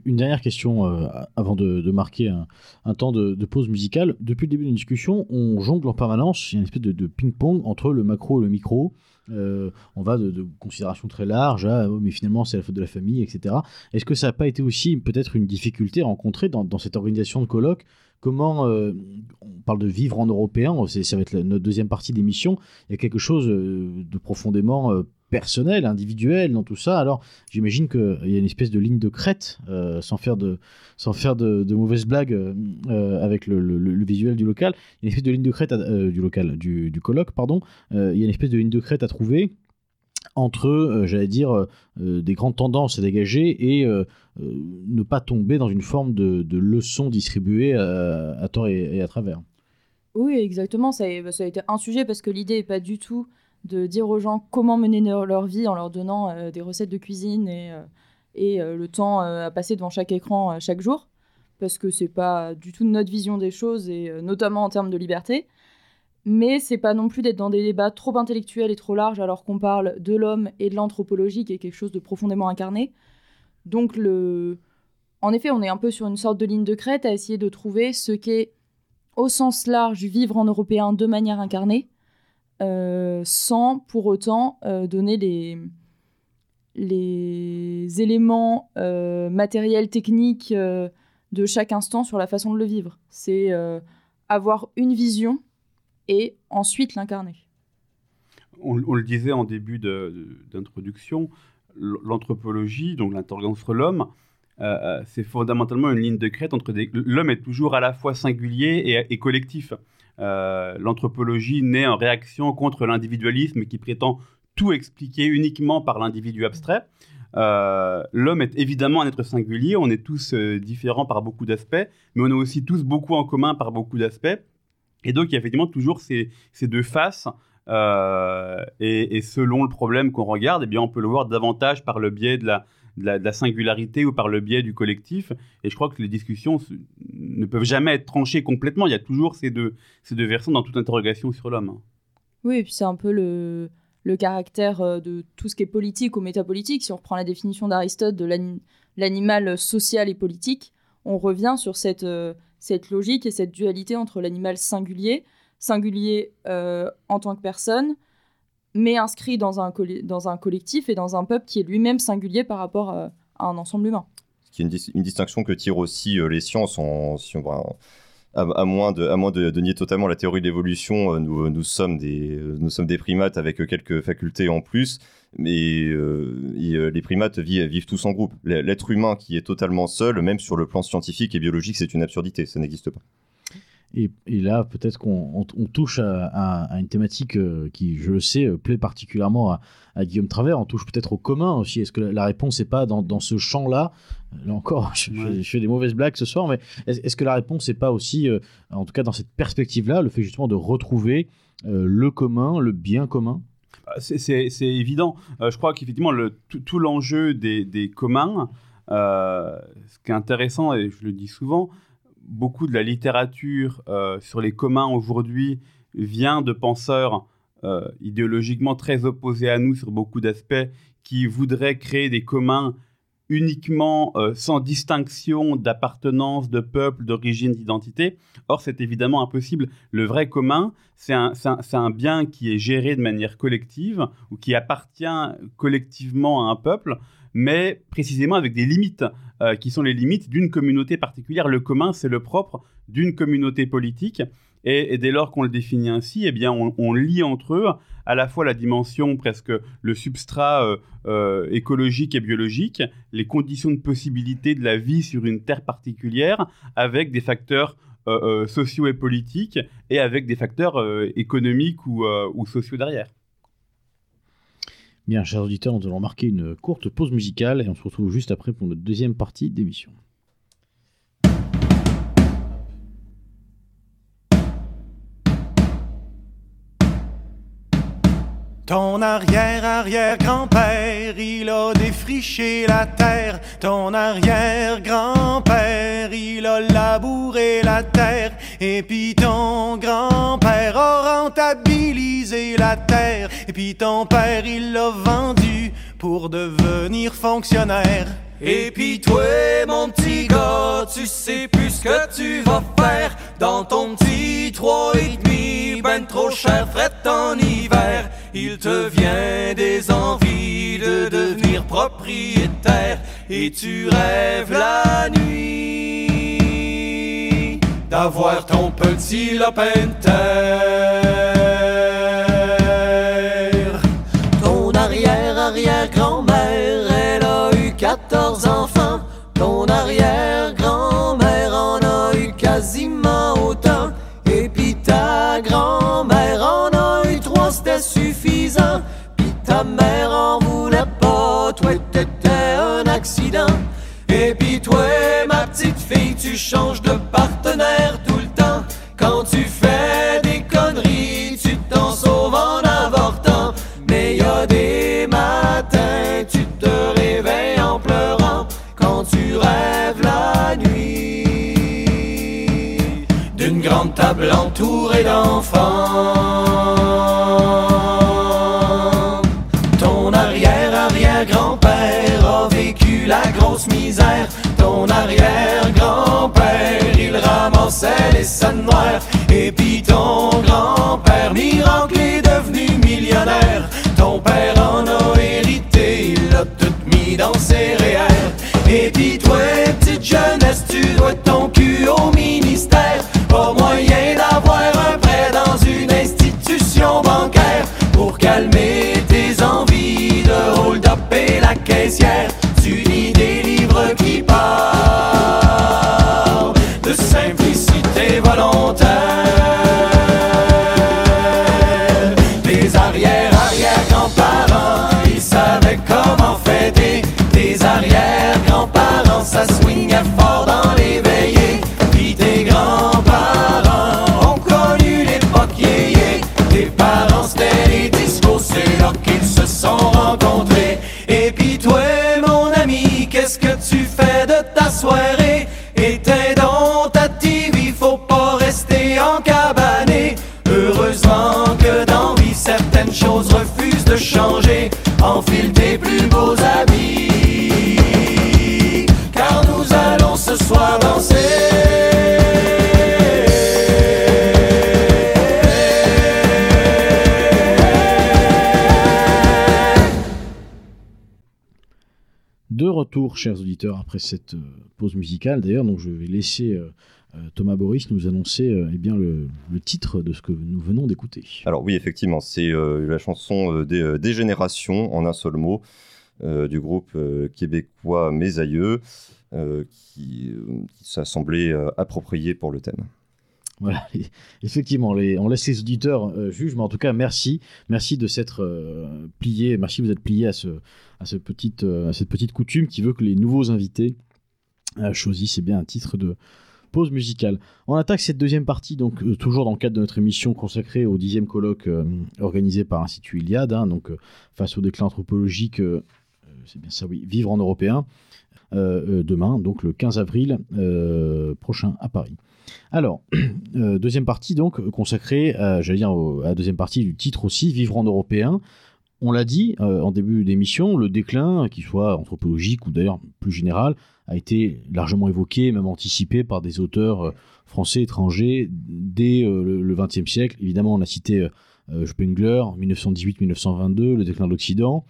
une dernière question euh, avant de, marquer un, temps de, pause musicale. Depuis le début de la discussion, on jongle en permanence, il y a une espèce de, ping-pong entre le macro et le micro. Euh, on va de, considérations très larges à oh, mais finalement c'est la faute de la famille, etc. Est-ce que ça n'a pas été aussi peut-être une difficulté rencontrée dans, dans cette organisation de colloque Comment euh, on parle de vivre en européen, ça va être notre deuxième partie d'émission. Il y a quelque chose de profondément personnel, individuel dans tout ça. Alors j'imagine qu'il y a une espèce de ligne de crête, euh, sans faire de, sans faire de, mauvaises blagues euh, avec le, visuel du local, il y a une espèce de ligne de crête euh, du local, du, du colloque, pardon. il y a une espèce de ligne de crête à trouver entre, j'allais dire, des grandes tendances à dégager et ne pas tomber dans une forme de, de leçon distribuée à, tort et, à travers. Oui, exactement. Ça a, été un sujet parce que l'idée n'est pas du tout de dire aux gens comment mener leur vie en leur donnant euh, des recettes de cuisine et, euh, euh, le temps à passer devant chaque écran chaque jour, parce que c'est pas du tout notre vision des choses, et notamment en termes de liberté. Mais c'est pas non plus d'être dans des débats trop intellectuels et trop larges alors qu'on parle de l'homme et de l'anthropologie qui est quelque chose de profondément incarné. Donc le... En effet, on est un peu sur une sorte de ligne de crête à essayer de trouver ce qu'est au sens large vivre en européen de manière incarnée, sans pour autant euh, donner les, éléments euh, matériels, techniques de chaque instant sur la façon de le vivre. C'est avoir une vision et ensuite l'incarner. On, le disait en début d'introduction, l'anthropologie, donc l'interrogation sur l'homme, c'est fondamentalement une ligne de crête entre. L'homme est toujours à la fois singulier et, collectif. L'anthropologie naît en réaction contre l'individualisme qui prétend tout expliquer uniquement par l'individu abstrait. Euh, l'homme est évidemment un être singulier, on est tous euh, différents par beaucoup d'aspects, mais on a aussi tous beaucoup en commun par beaucoup d'aspects. Et donc, il y a effectivement toujours ces, deux faces. Euh, et, selon le problème qu'on regarde, eh bien, on peut le voir davantage par le biais de la, la, singularité ou par le biais du collectif. Et je crois que les discussions ne peuvent jamais être tranchées complètement. Il y a toujours ces deux, ces deux versants dans toute interrogation sur l'homme. Oui, et puis c'est un peu le, le caractère euh, de tout ce qui est politique ou métapolitique. Si on reprend la définition d'Aristote de l'animal social et politique, on revient sur cette, euh, cette logique et cette dualité entre l'animal singulier, singulier euh, en tant que personne, mais inscrit dans un, dans un collectif et dans un peuple qui est lui-même singulier par rapport à, un ensemble humain. Ce qui est une, distinction que tirent aussi les sciences, en, si on à, moins, de, à moins de, nier totalement la théorie de l'évolution, euh, nous, sommes des, euh, nous sommes des primates avec quelques facultés en plus, mais euh, les primates vivent, tous en groupe. L'être humain qui est totalement seul, même sur le plan scientifique et biologique, c'est une absurdité, ça n'existe pas. Et, là, peut-être qu'on touche à, une thématique qui, je le sais, plaît particulièrement à, Guillaume Travers. On touche peut-être au commun aussi. Est-ce que la réponse n'est pas dans, dans ce champ-là? Là encore, je, fais des mauvaises blagues ce soir, mais est-ce que la réponse n'est pas aussi, euh, en tout cas dans cette perspective-là, le fait justement de retrouver euh, le commun, le bien commun? Ah, c'est évident. Euh, je crois qu'effectivement, tout l'enjeu des, des, communs, ce qui est intéressant, et je le dis souvent, beaucoup de la littérature sur les communs aujourd'hui vient de penseurs idéologiquement très opposés à nous sur beaucoup d'aspects qui voudraient créer des communs uniquement euh, sans distinction d'appartenance, de peuple, d'origine, d'identité. Or, c'est évidemment impossible. Le vrai commun, c'est un, bien qui est géré de manière collective ou qui appartient collectivement à un peuple, mais précisément avec des limites euh, qui sont les limites d'une communauté particulière. Le commun, c'est le propre d'une communauté politique. Et, dès lors qu'on le définit ainsi, eh bien, on, lie entre eux à la fois la dimension presque le substrat euh, euh, écologique et biologique, les conditions de possibilité de la vie sur une terre particulière, avec des facteurs sociaux et politiques, et avec des facteurs économiques ou sociaux derrière. Bien, chers auditeurs, nous allons marquer une courte pause musicale et on se retrouve juste après pour notre deuxième partie d'émission. Ton arrière-arrière-grand-père, il a défriché la terre. Ton arrière-grand-père, il a labouré la terre. Et puis ton grand-père a rentabilisé la terre. Et puis ton père, il l'a vendu pour devenir fonctionnaire. Et puis toi, mon petit gars, tu sais plus ce que tu vas faire dans ton petit trois et demi, ben trop cher, fret en hiver. Il te vient des envies de devenir propriétaire et tu rêves la nuit d'avoir ton petit lopin. Tu changes de partenaire tout le temps. Quand tu fais des conneries, tu t'en sauves en avortant. Mais y a des matins, tu te réveilles en pleurant quand tu rêves la nuit d'une grande table entourée d'enfants. Ton arrière-arrière-grand-père a vécu la grosse misère. Ton il Et puis ton grand-père, miracle, est devenu millionnaire. Ton père en a hérité, il l'a tout mis dans ses réels. Et puis toi, petite jeunesse, tu dois ton cul au ministère. Pas moyen d'avoir un prêt dans une institution bancaire pour calmer tes envies de hold-up et la caissière, retour, chers auditeurs, après cette euh, pause musicale. D'ailleurs, donc je vais laisser euh, euh, Thomas Boris nous annoncer eh bien, le, titre de ce que nous venons d'écouter. Alors oui, effectivement, c'est la chanson des, des générations en un seul mot du groupe québécois Mes Aïeux qui, qui s'a semblé euh, approprié pour le thème. Voilà, effectivement, on laisse les auditeurs euh, juger, mais en tout cas, merci, merci de s'être euh, plié, merci de vous être plié euh, à cette petite coutume qui veut que les nouveaux invités choisissent eh bien un titre de pause musicale. On attaque cette deuxième partie, donc toujours dans le cadre de notre émission consacrée au dixième colloque organisé par l'Institut Iliade, hein, donc face au déclin anthropologique, c'est bien ça, oui, vivre en européen. demain, donc le 15 avril prochain à Paris. Alors, euh, deuxième partie donc consacrée, euh, j'allais à la deuxième partie du titre aussi, vivre en européen. On l'a dit euh, en début d'émission, le déclin, qu'il soit anthropologique ou d'ailleurs plus général, a été largement évoqué, même anticipé par des auteurs euh, français, étrangers, dès le- XXe siècle. Évidemment, on a cité Spengler, 1918-1922, le déclin de l'Occident.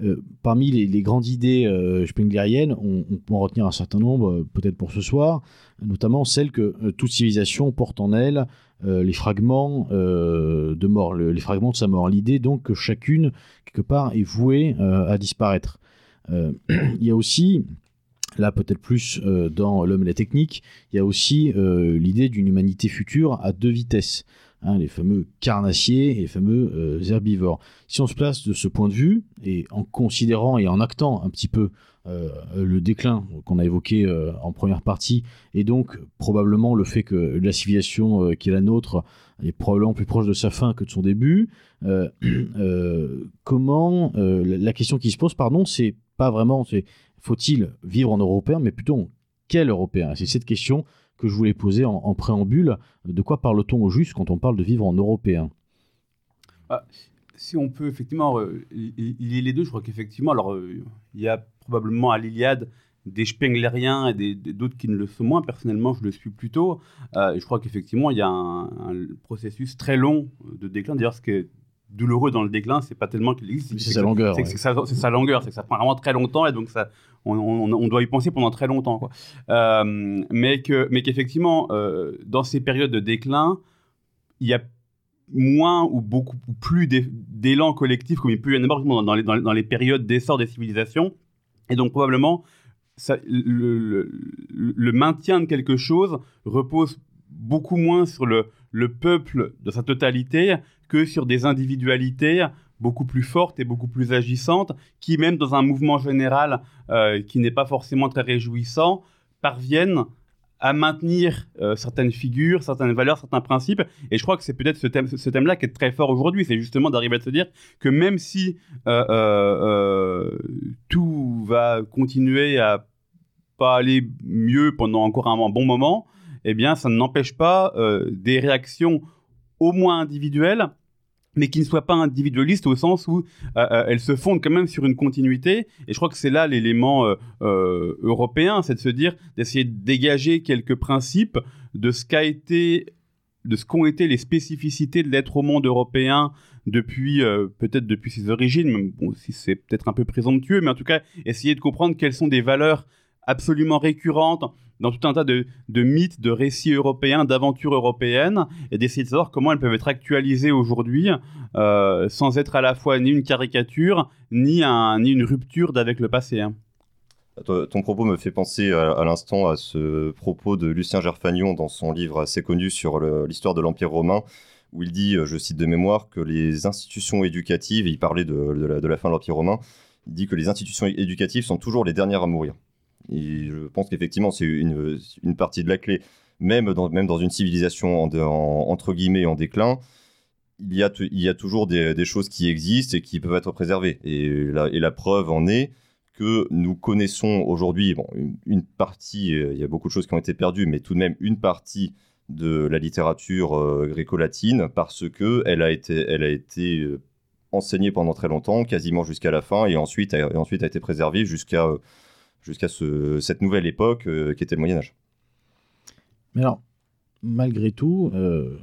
Euh, parmi les, grandes idées euh, spengleriennes, on, peut en retenir un certain nombre, euh, peut-être pour ce soir, notamment celle que euh, toute civilisation porte en elle les fragments de mort, le- les fragments de sa mort. L'idée donc que chacune, quelque part, est vouée à disparaître. Il y a aussi, là peut-être plus dans l'homme et la technique, il y a aussi l'idée d'une humanité future à deux vitesses. Hein, les fameux carnassiers et les fameux euh, herbivores. Si on se place de ce point de vue, et en considérant et en actant un petit peu euh, le déclin qu'on a évoqué euh, en première partie, et donc probablement le fait que la civilisation qui est la nôtre est probablement plus proche de sa fin que de son début, comment la question qui se pose, pardon, c'est pas vraiment, c'est faut-il vivre en européen, mais plutôt quel européen? C'est cette question que je voulais poser en, préambule. De quoi parle-t-on au juste quand on parle de vivre en européen? Si on peut effectivement euh, li- lier les deux, je crois qu'effectivement, alors euh, il y a probablement à l'Iliade des Spengleriens et d'autres qui ne le sont moins. Personnellement, je le suis plutôt. Euh, je crois qu'effectivement, il y a un, un processus très long de déclin. D'ailleurs, ce qui est douloureux dans le déclin, c'est pas tellement qu'il existe, C'est sa longueur. c'est ouais. sa, longueur, c'est que ça prend vraiment très longtemps et donc ça, on, on- on doit y penser pendant très longtemps. Quoi. Euh, mais que, mais qu'effectivement, euh, dans ces périodes de déclin, il y a moins ou beaucoup ou plus d'é- d'élan collectif comme il peut y en avoir dans les, dans les, dans les périodes d'essor des civilisations. Et donc probablement, ça, le, le- le maintien de quelque chose repose beaucoup moins sur le, le peuple de sa totalité que sur des individualités beaucoup plus fortes et beaucoup plus agissantes, qui même dans un mouvement général euh, qui n'est pas forcément très réjouissant, parviennent à maintenir euh, certaines figures, certaines valeurs, certains principes. Et je crois que c'est peut-être ce thème, ce thème-là qui est très fort aujourd'hui, c'est justement d'arriver à se dire que même si euh, tout va continuer à pas aller mieux pendant encore un bon moment, eh bien, ça n'empêche pas euh, des réactions au moins individuelles, mais qui ne soient pas individualistes au sens où euh, euh, elles se fondent quand même sur une continuité. Et je crois que c'est là l'élément européen, c'est de se dire, d'essayer de dégager quelques principes de ce qu'a été de ce qu'ont été les spécificités de l'être au monde européen depuis peut-être depuis ses origines, même bon, si c'est peut-être un peu présomptueux, mais en tout cas essayer de comprendre quelles sont des valeurs absolument récurrente dans tout un tas de, mythes, de récits européens, d'aventures européennes, et d'essayer de savoir comment elles peuvent être actualisées aujourd'hui euh, sans être à la fois ni une caricature, ni, un, ni une rupture d'avec le passé. hein. Ton propos me fait penser à, l'instant à ce propos de Lucien Gerfagnon dans son livre assez connu sur l'histoire de l'Empire romain, où il dit, je cite de mémoire, que les institutions éducatives, et il parlait de la, de la fin de l'Empire romain, il dit que les institutions éducatives sont toujours les dernières à mourir. Je pense qu'effectivement, c'est une, partie de la clé. Même dans, une civilisation en, entre guillemets en déclin, il y a, toujours des, choses qui existent et qui peuvent être préservées. Et la, preuve en est que nous connaissons aujourd'hui, une, partie, euh, il y a beaucoup de choses qui ont été perdues, mais tout de même une partie de la littérature euh, gréco-latine parce que elle a été, euh, enseignée pendant très longtemps, quasiment jusqu'à la fin, et ensuite, a, été préservée jusqu'à jusqu'à ce- cette nouvelle époque euh, qui était le Moyen Âge. Mais alors, malgré tout, euh,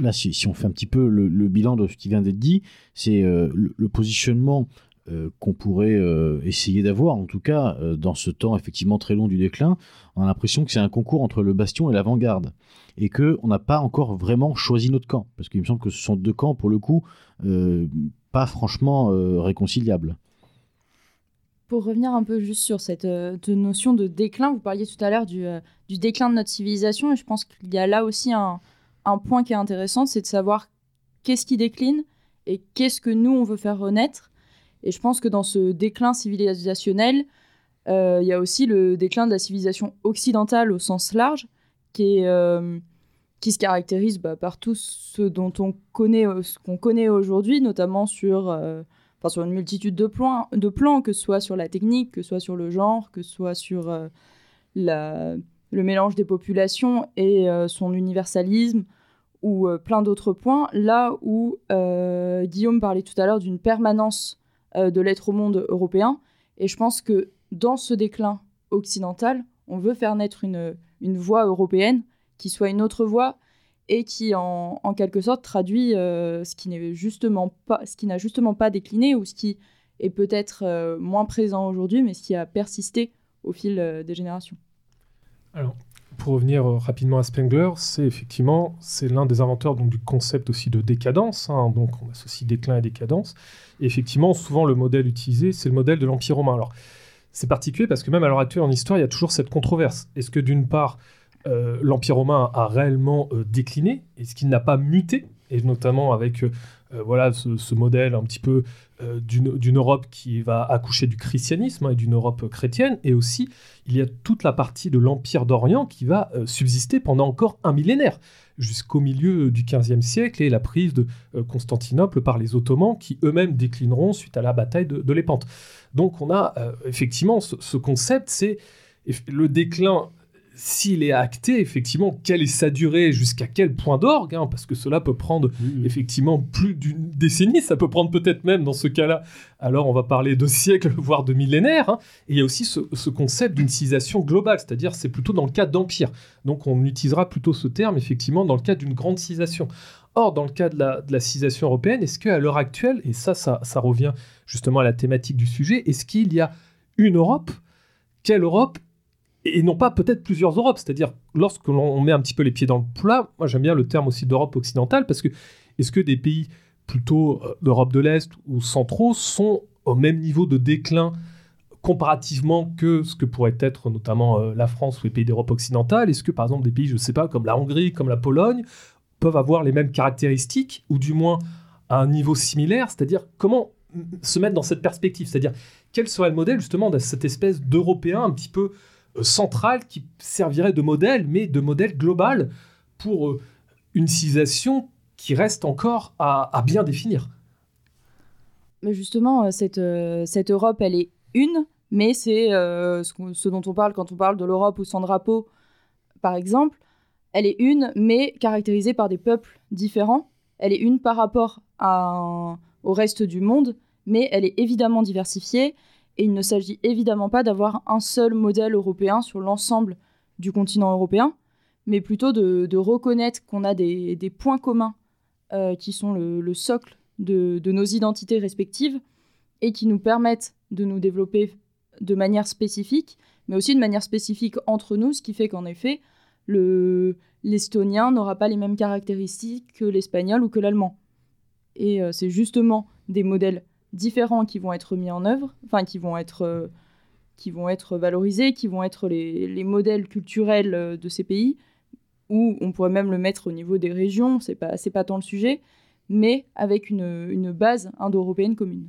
là, si, on fait un petit peu le, bilan de ce qui vient d'être dit, c'est euh, le, le positionnement qu'on pourrait essayer d'avoir, en tout cas, dans ce temps effectivement très long du déclin, on a l'impression que c'est un concours entre le bastion et l'avant-garde, et que on n'a pas encore vraiment choisi notre camp, parce qu'il me semble que ce sont deux camps, pour le coup, pas franchement réconciliables. Pour revenir un peu juste sur cette euh, notion de déclin, vous parliez tout à l'heure du, euh, du déclin de notre civilisation, et je pense qu'il y a là aussi un, point qui est intéressant, c'est de savoir qu'est-ce qui décline et qu'est-ce que nous, on veut faire renaître. Et je pense que dans ce déclin civilisationnel, euh, il y a aussi le déclin de la civilisation occidentale au sens large, qui, est, qui se caractérise bah, par tout ce dont on ce qu'on connaît aujourd'hui, notamment sur... sur une multitude de plans, de plans, que ce soit sur la technique, que ce soit sur le genre, que ce soit sur euh, le mélange des populations et euh, son universalisme, ou euh, plein d'autres points, là où Guillaume parlait tout à l'heure d'une permanence de l'être au monde européen, et je pense que dans ce déclin occidental, on veut faire naître une, une voie européenne qui soit une autre voie et qui en, quelque sorte traduit euh, ce qui n'est justement pas ce qui n'a justement pas décliné ou ce qui est peut-être euh, moins présent aujourd'hui mais ce qui a persisté au fil euh, des générations. Alors, pour revenir rapidement à Spengler, c'est effectivement c'est l'un des inventeurs donc, du concept aussi de décadence. hein, donc, on associe déclin et décadence. Et effectivement, souvent le modèle utilisé, c'est le modèle de l'Empire romain. Alors, c'est particulier parce que même à l'heure actuelle en histoire, il y a toujours cette controverse. Est-ce que d'une part, euh, l'Empire romain a réellement euh, décliné Est-ce qu'il n'a pas muté Et notamment avec euh, voilà, ce, ce modèle un petit peu d'une Europe qui va accoucher du christianisme hein, et d'une Europe chrétienne. Et aussi, il y a toute la partie de l'Empire d'Orient qui va subsister pendant encore un millénaire, jusqu'au milieu du XVe siècle et la prise de Constantinople par les Ottomans, qui eux-mêmes déclineront suite à la bataille de, de Lépante. Donc on a effectivement ce, ce concept, c'est le déclin. S'il est acté, effectivement, quelle est sa durée, jusqu'à quel point d'orgue, hein, parce que cela peut prendre effectivement plus d'une décennie, ça peut prendre peut-être même dans ce cas-là, alors on va parler de siècles, voire de millénaires, hein. et il y a aussi ce, ce concept d'une civilisation globale, c'est-à-dire c'est plutôt dans le cadre d'empire, donc on utilisera plutôt ce terme effectivement dans le cadre d'une grande civilisation. Or, dans le cas de la, de la civilisation européenne, est-ce qu'à l'heure actuelle, et ça, ça, ça revient justement à la thématique du sujet, est-ce qu'il y a une Europe? Quelle Europe et non pas peut-être plusieurs Europes. C'est-à-dire, lorsque l'on met un petit peu les pieds dans le plat, moi j'aime bien le terme aussi d'Europe occidentale, parce que est-ce que des pays plutôt euh, d'Europe de l'Est ou centraux sont au même niveau de déclin comparativement que ce que pourrait être notamment euh, la France ou les pays d'Europe occidentale? Est-ce que par exemple des pays, je ne sais pas, comme la Hongrie, comme la Pologne, peuvent avoir les mêmes caractéristiques, ou du moins à un niveau similaire? C'est-à-dire comment mm, se mettre dans cette perspective? C'est-à-dire quel serait le modèle justement de cette espèce d'Européen un petit peu euh, central qui servirait de modèle, mais de modèle global pour euh, une civilisation qui reste encore à, bien définir. Mais justement, euh, cette, Europe, elle est une, mais c'est ce, dont on parle quand on parle de l'Europe ou sans drapeau, par exemple. Elle est une, mais caractérisée par des peuples différents. Elle est une par rapport au reste du monde, mais elle est évidemment diversifiée. Et il ne s'agit évidemment pas d'avoir un seul modèle européen sur l'ensemble du continent européen, mais plutôt de, reconnaître qu'on a des, points communs euh, qui sont le, le socle de, nos identités respectives et qui nous permettent de nous développer de manière spécifique, mais aussi de manière spécifique entre nous, ce qui fait qu'en effet, le l'estonien n'aura pas les mêmes caractéristiques que l'espagnol ou que l'allemand. Et euh, c'est justement des modèles différents qui vont être mis en œuvre, enfin qui vont être, euh, qui vont être valorisés, qui vont être les, les modèles culturels euh, de ces pays, ou on pourrait même le mettre au niveau des régions, c'est pas, c'est pas tant le sujet, mais avec une, une base indo-européenne commune.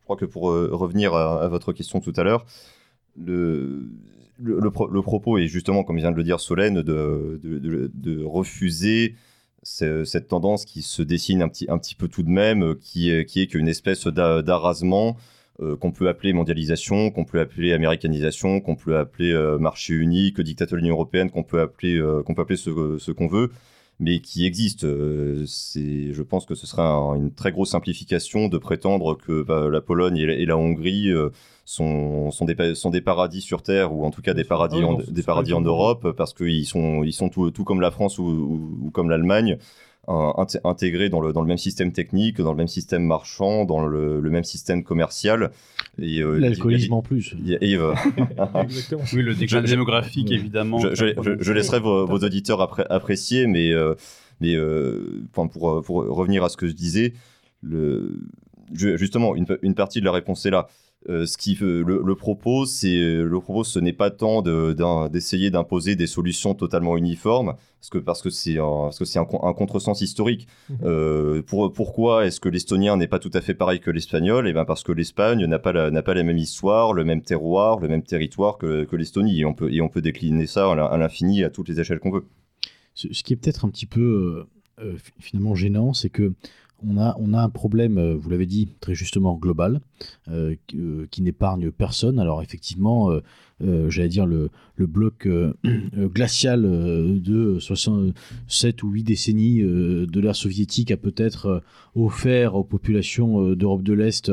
Je crois que pour euh, revenir à, votre question tout à l'heure, le, le, le pro- le propos est justement, comme vient de le dire Solène, de, refuser cette tendance qui se dessine un petit, un petit peu tout de même, euh, qui qui est qu'une espèce d'a- d'arrasement euh, qu'on peut appeler mondialisation, qu'on peut appeler américanisation, qu'on peut appeler euh, marché unique, dictat de l'Union européenne, qu'on peut appeler, euh, peut appeler ce, qu'on veut, mais qui existe. Euh, je pense que ce serait un- une très grosse simplification de prétendre que bah, la Pologne et la, Hongrie euh, sont, sont, des, sont des paradis sur Terre, ou en tout cas des paradis, Ah en, des paradis en. Europe, parce qu'ils sont, ils sont tout, tout comme la France ou, ou- ou comme l'Allemagne, intégrés dans le, dans le même système technique, dans le même système marchand, dans le, le même système commercial. Et, euh, L'alcoolisme en plus. Exactement. Oui, le déclin démographique, évidemment. je, je- je- je laisserai vos, vos auditeurs appré- apprécier, mais, euh, mais euh, enfin, pour, euh, pour revenir à ce que je disais, le, justement, une, une partie de la réponse est là. Euh, ce qui le, le propos, c'est le propos, ce n'est pas tant de- d'essayer d'imposer des solutions totalement uniformes, parce que parce que c'est un, parce que c'est un, un contresens historique. Mhm. Euh, pour, pourquoi est-ce que l'estonien n'est pas tout à fait pareil que l'espagnol? Et ben parce que l'Espagne n'a pas la, n'a pas la même histoire, le même terroir, le même territoire que, que l'Estonie, et on peut et on peut décliner ça à l'in- à l'infini à toutes les échelles qu'on veut. Ce, ce qui est peut-être un petit peu euh, euh, fi- finalement gênant, c'est que on a, un problème, euh, vous l'avez dit très justement, global, euh, qui, euh, qui n'épargne personne. Alors effectivement, j'allais dire le, le bloc glacial de 67 ou 8 décennies de l'ère soviétique a peut-être offert aux populations d'Europe de l'Est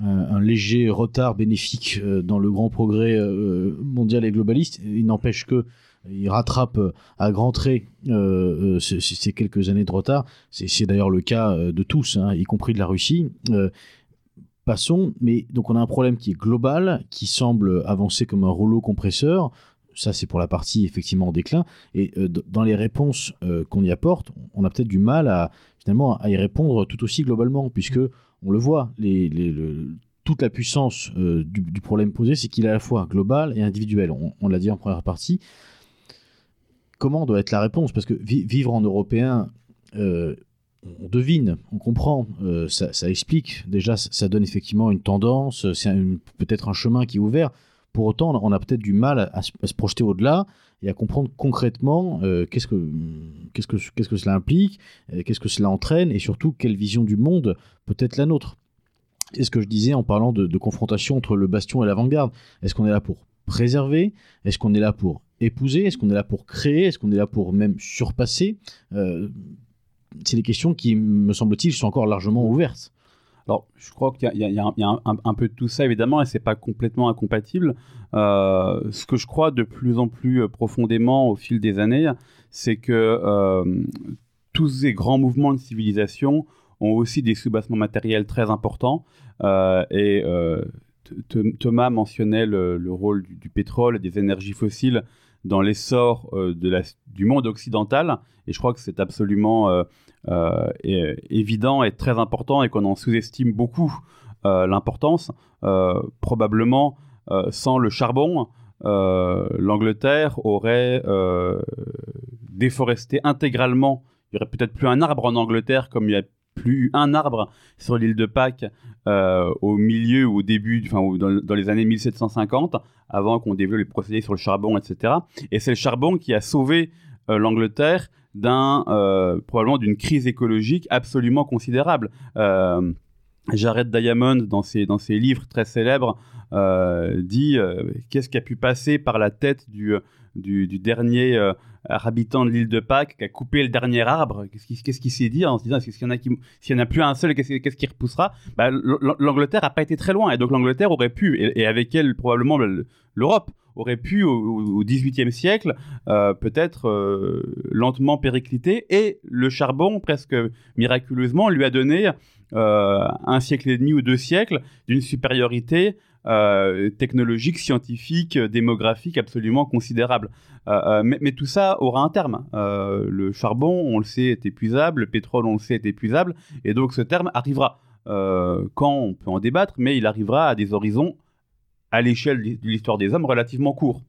un, léger retard bénéfique dans le grand progrès mondial et globaliste. Il n'empêche que il rattrape euh, à grands traits euh, euh, ces, quelques années de retard. C'est d'ailleurs le cas de tous, hein, y compris de la Russie. Passons, mais donc on a un problème qui est global, qui semble avancer comme un rouleau compresseur. Ça, c'est pour la partie effectivement en déclin. Et dans les réponses qu'on y apporte, on a peut-être du mal à finalement à y répondre tout aussi globalement, puisque on le voit, toute la puissance du, problème posé, c'est qu'il est à la fois global et individuel. On l'a dit en première partie. Comment doit être la réponse? Parce que vi- vivre en européen, euh, on devine, on comprend, euh, ça, explique. Déjà, ça, donne effectivement une tendance, c'est un- peut-être un chemin qui est ouvert. Pour autant, on a peut-être du mal à, se- projeter au-delà et à comprendre concrètement euh, qu'est-ce que que cela implique, euh, qu'est-ce que cela entraîne et surtout quelle vision du monde peut être la nôtre. C'est ce que je disais en parlant de, de confrontation entre le bastion et l'avant-garde. Est-ce qu'on est là pour préserver? Est-ce qu'on est là pour épouser? Est-ce qu'on est là pour créer? Est-ce qu'on est là pour même surpasser? Euh, C'est des questions qui, me semble-t-il, sont encore largement ouvertes. Alors, je crois qu'il y a, y y un, peu de tout ça, évidemment, et c'est pas complètement incompatible. Euh, ce que je crois de plus en plus euh, profondément au fil des années, c'est que euh, tous ces grands mouvements de civilisation ont aussi des soubassements matériels très importants. Euh, et Thomas mentionnait le, le rôle du, du pétrole et des énergies fossiles dans l'essor euh, du monde occidental. Et je crois que c'est absolument euh, euh, évident et très important et qu'on en sous-estime beaucoup l'importance. Probablement, sans le charbon, l'Angleterre aurait déforesté intégralement. Il n'y aurait peut-être plus un arbre en Angleterre comme il n'y a plus eu un arbre sur l'île de Pâques euh, au milieu ou au début, enfin dans, les années 1750, avant qu'on développe les procédés sur le charbon, etc. Et c'est le charbon qui a sauvé euh, l'Angleterre d'un euh, probablement d'une crise écologique absolument considérable. Jared Diamond, dans ses, dans ses livres très célèbres, dit qu'est-ce qui a pu passer par la tête du, du, dernier euh, habitant de l'île de Pâques qui a coupé le dernier arbre. Qu'est-ce qu'il qu'il s'est dit en se disant s'il y en a qui plus un seul, qu'est-ce qu'est-ce qui repoussera? Bah, L'Angleterre a pas été très loin et donc l'Angleterre aurait pu et, avec elle probablement le- l'Europe aurait pu au XVIIIe siècle euh, peut-être euh, lentement péricliter et le charbon presque miraculeusement lui a donné un siècle et demi ou deux siècles d'une supériorité euh, technologiques, scientifiques, démographiques absolument considérables. Euh, euh, mais, tout ça aura un terme. Euh, le charbon, on le sait, est épuisable, le pétrole, on le sait, est épuisable, et donc ce terme arrivera. Quand on peut en débattre, mais il arrivera à des horizons à l'échelle de l'histoire des hommes relativement courts.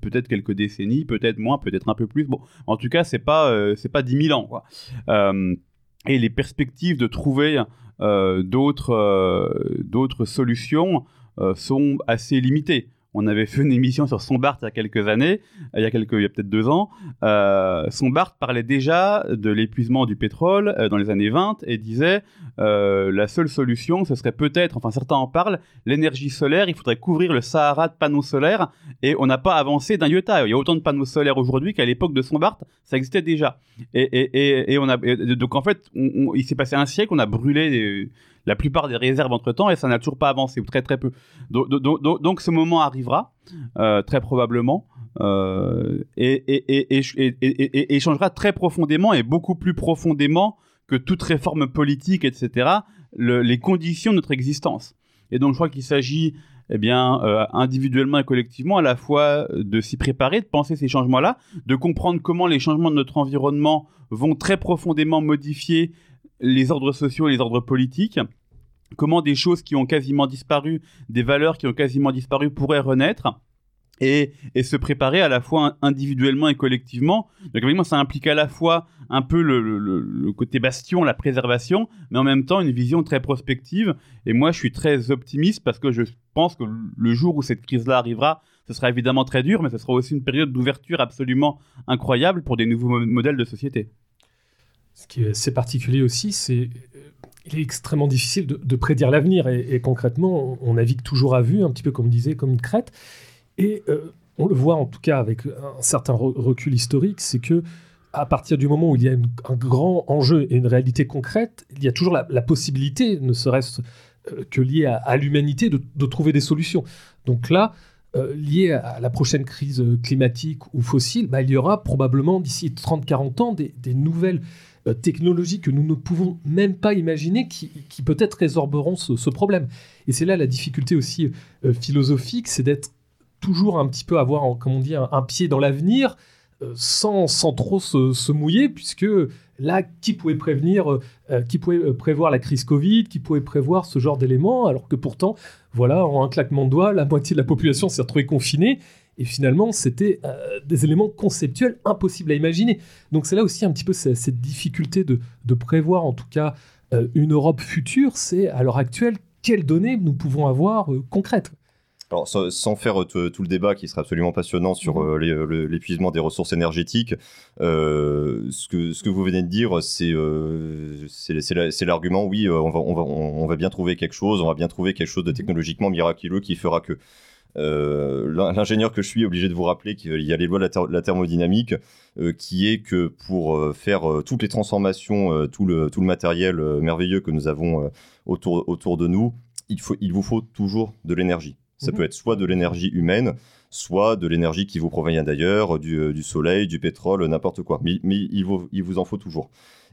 Peut-être quelques décennies, peut-être moins, peut-être un peu plus. Bon, en tout cas, c'est pas pas 10 000 ans. Et les perspectives de trouver d'autres solutions sont assez limitées. On avait fait une émission sur Sombart il y a quelques années, il y a a peut-être deux ans. Euh, Sombart parlait déjà de l'épuisement du pétrole euh, dans les années 20 et disait euh, la seule solution, ce serait peut-être, enfin certains en parlent, l'énergie solaire. Il faudrait couvrir le Sahara de panneaux solaires et on n'a pas avancé d'un iota. Il y a autant de panneaux solaires aujourd'hui qu'à l'époque de Sombart, ça existait déjà. Et, et, et, et on a donc en fait, il s'est passé un siècle, on a brûlé la plupart des réserves entre temps et ça n'a toujours pas avancé ou très très peu. Donc, ce moment arrivera euh, très probablement euh, et, et, et, et, changera très profondément et beaucoup plus profondément que toute réforme politique, etc., le- les conditions de notre existence. Et donc je crois qu'il s'agit eh bien, euh, individuellement et collectivement, à la fois de s'y préparer, de penser ces changements-là, de comprendre comment les changements de notre environnement vont très profondément modifier les ordres sociaux et les ordres politiques, comment des choses qui ont quasiment disparu, des valeurs qui ont quasiment disparu pourraient renaître. Et, se préparer à la fois individuellement et collectivement. Donc évidemment, ça implique à la fois un peu le, côté bastion, la préservation, mais en même temps une vision très prospective. Et moi, je suis très optimiste parce que je pense que le jour où cette crise-là arrivera, ce sera évidemment très dur, mais ce sera aussi une période d'ouverture absolument incroyable pour des nouveaux mo- modèles de société. Ce qui est assez particulier aussi, c'est il est extrêmement difficile de, prédire l'avenir et, concrètement, on, on navigue toujours à vue, un petit peu comme disait, comme une crête. Et euh, on le voit en tout cas avec un certain re- recul historique, c'est que à partir du moment où il y a un grand enjeu et une réalité concrète, il y a toujours la, possibilité, ne serait-ce euh, que liée à, l'humanité, de, trouver des solutions. Donc là, euh, lié à la prochaine crise euh, climatique ou fossile, bah, il y aura probablement d'ici 30-40 ans des nouvelles euh, technologies que nous ne pouvons même pas imaginer qui, peut-être résorberont ce, problème. Et c'est là la difficulté aussi euh, philosophique, c'est d'être toujours un petit peu avoir, comme on dit, un, pied dans l'avenir, euh, sans, sans trop se, mouiller, puisque là, qui pouvait prévenir, qui pouvait prévoir la crise Covid, qui pouvait prévoir ce genre d'éléments, alors que pourtant, voilà, en un claquement de doigts, la moitié de la population s'est retrouvée confinée. Et finalement, c'était euh, des éléments conceptuels impossibles à imaginer. Donc c'est là aussi un petit peu cette, cette difficulté de, de prévoir, en tout cas, euh, une Europe future. C'est à l'heure actuelle, quelles données nous pouvons avoir euh, concrètes? Alors, sans, faire tout, le débat qui serait absolument passionnant sur Mhm. euh, l'épuisement des ressources énergétiques, euh, ce, que, ce que vous venez de dire, c'est euh, c'est- c'est la- c'est l'argument, oui, on va, on, va, on, on va bien trouver quelque chose, on va bien trouver quelque chose de technologiquement miraculeux qui fera que... Euh, l'in- L'ingénieur que je suis est obligé de vous rappeler qu'il y a les lois de la, ther- de la thermodynamique, euh, qui est que pour euh, faire toutes les transformations, tout, le, tout le matériel merveilleux que nous avons autour, autour de nous, il, faut, il vous faut toujours de l'énergie. Ça Mhm. peut être soit de l'énergie humaine, soit de l'énergie qui vous provient d'ailleurs, du, du soleil, du pétrole, n'importe quoi. Mais, mais il, vous, il vous en faut toujours.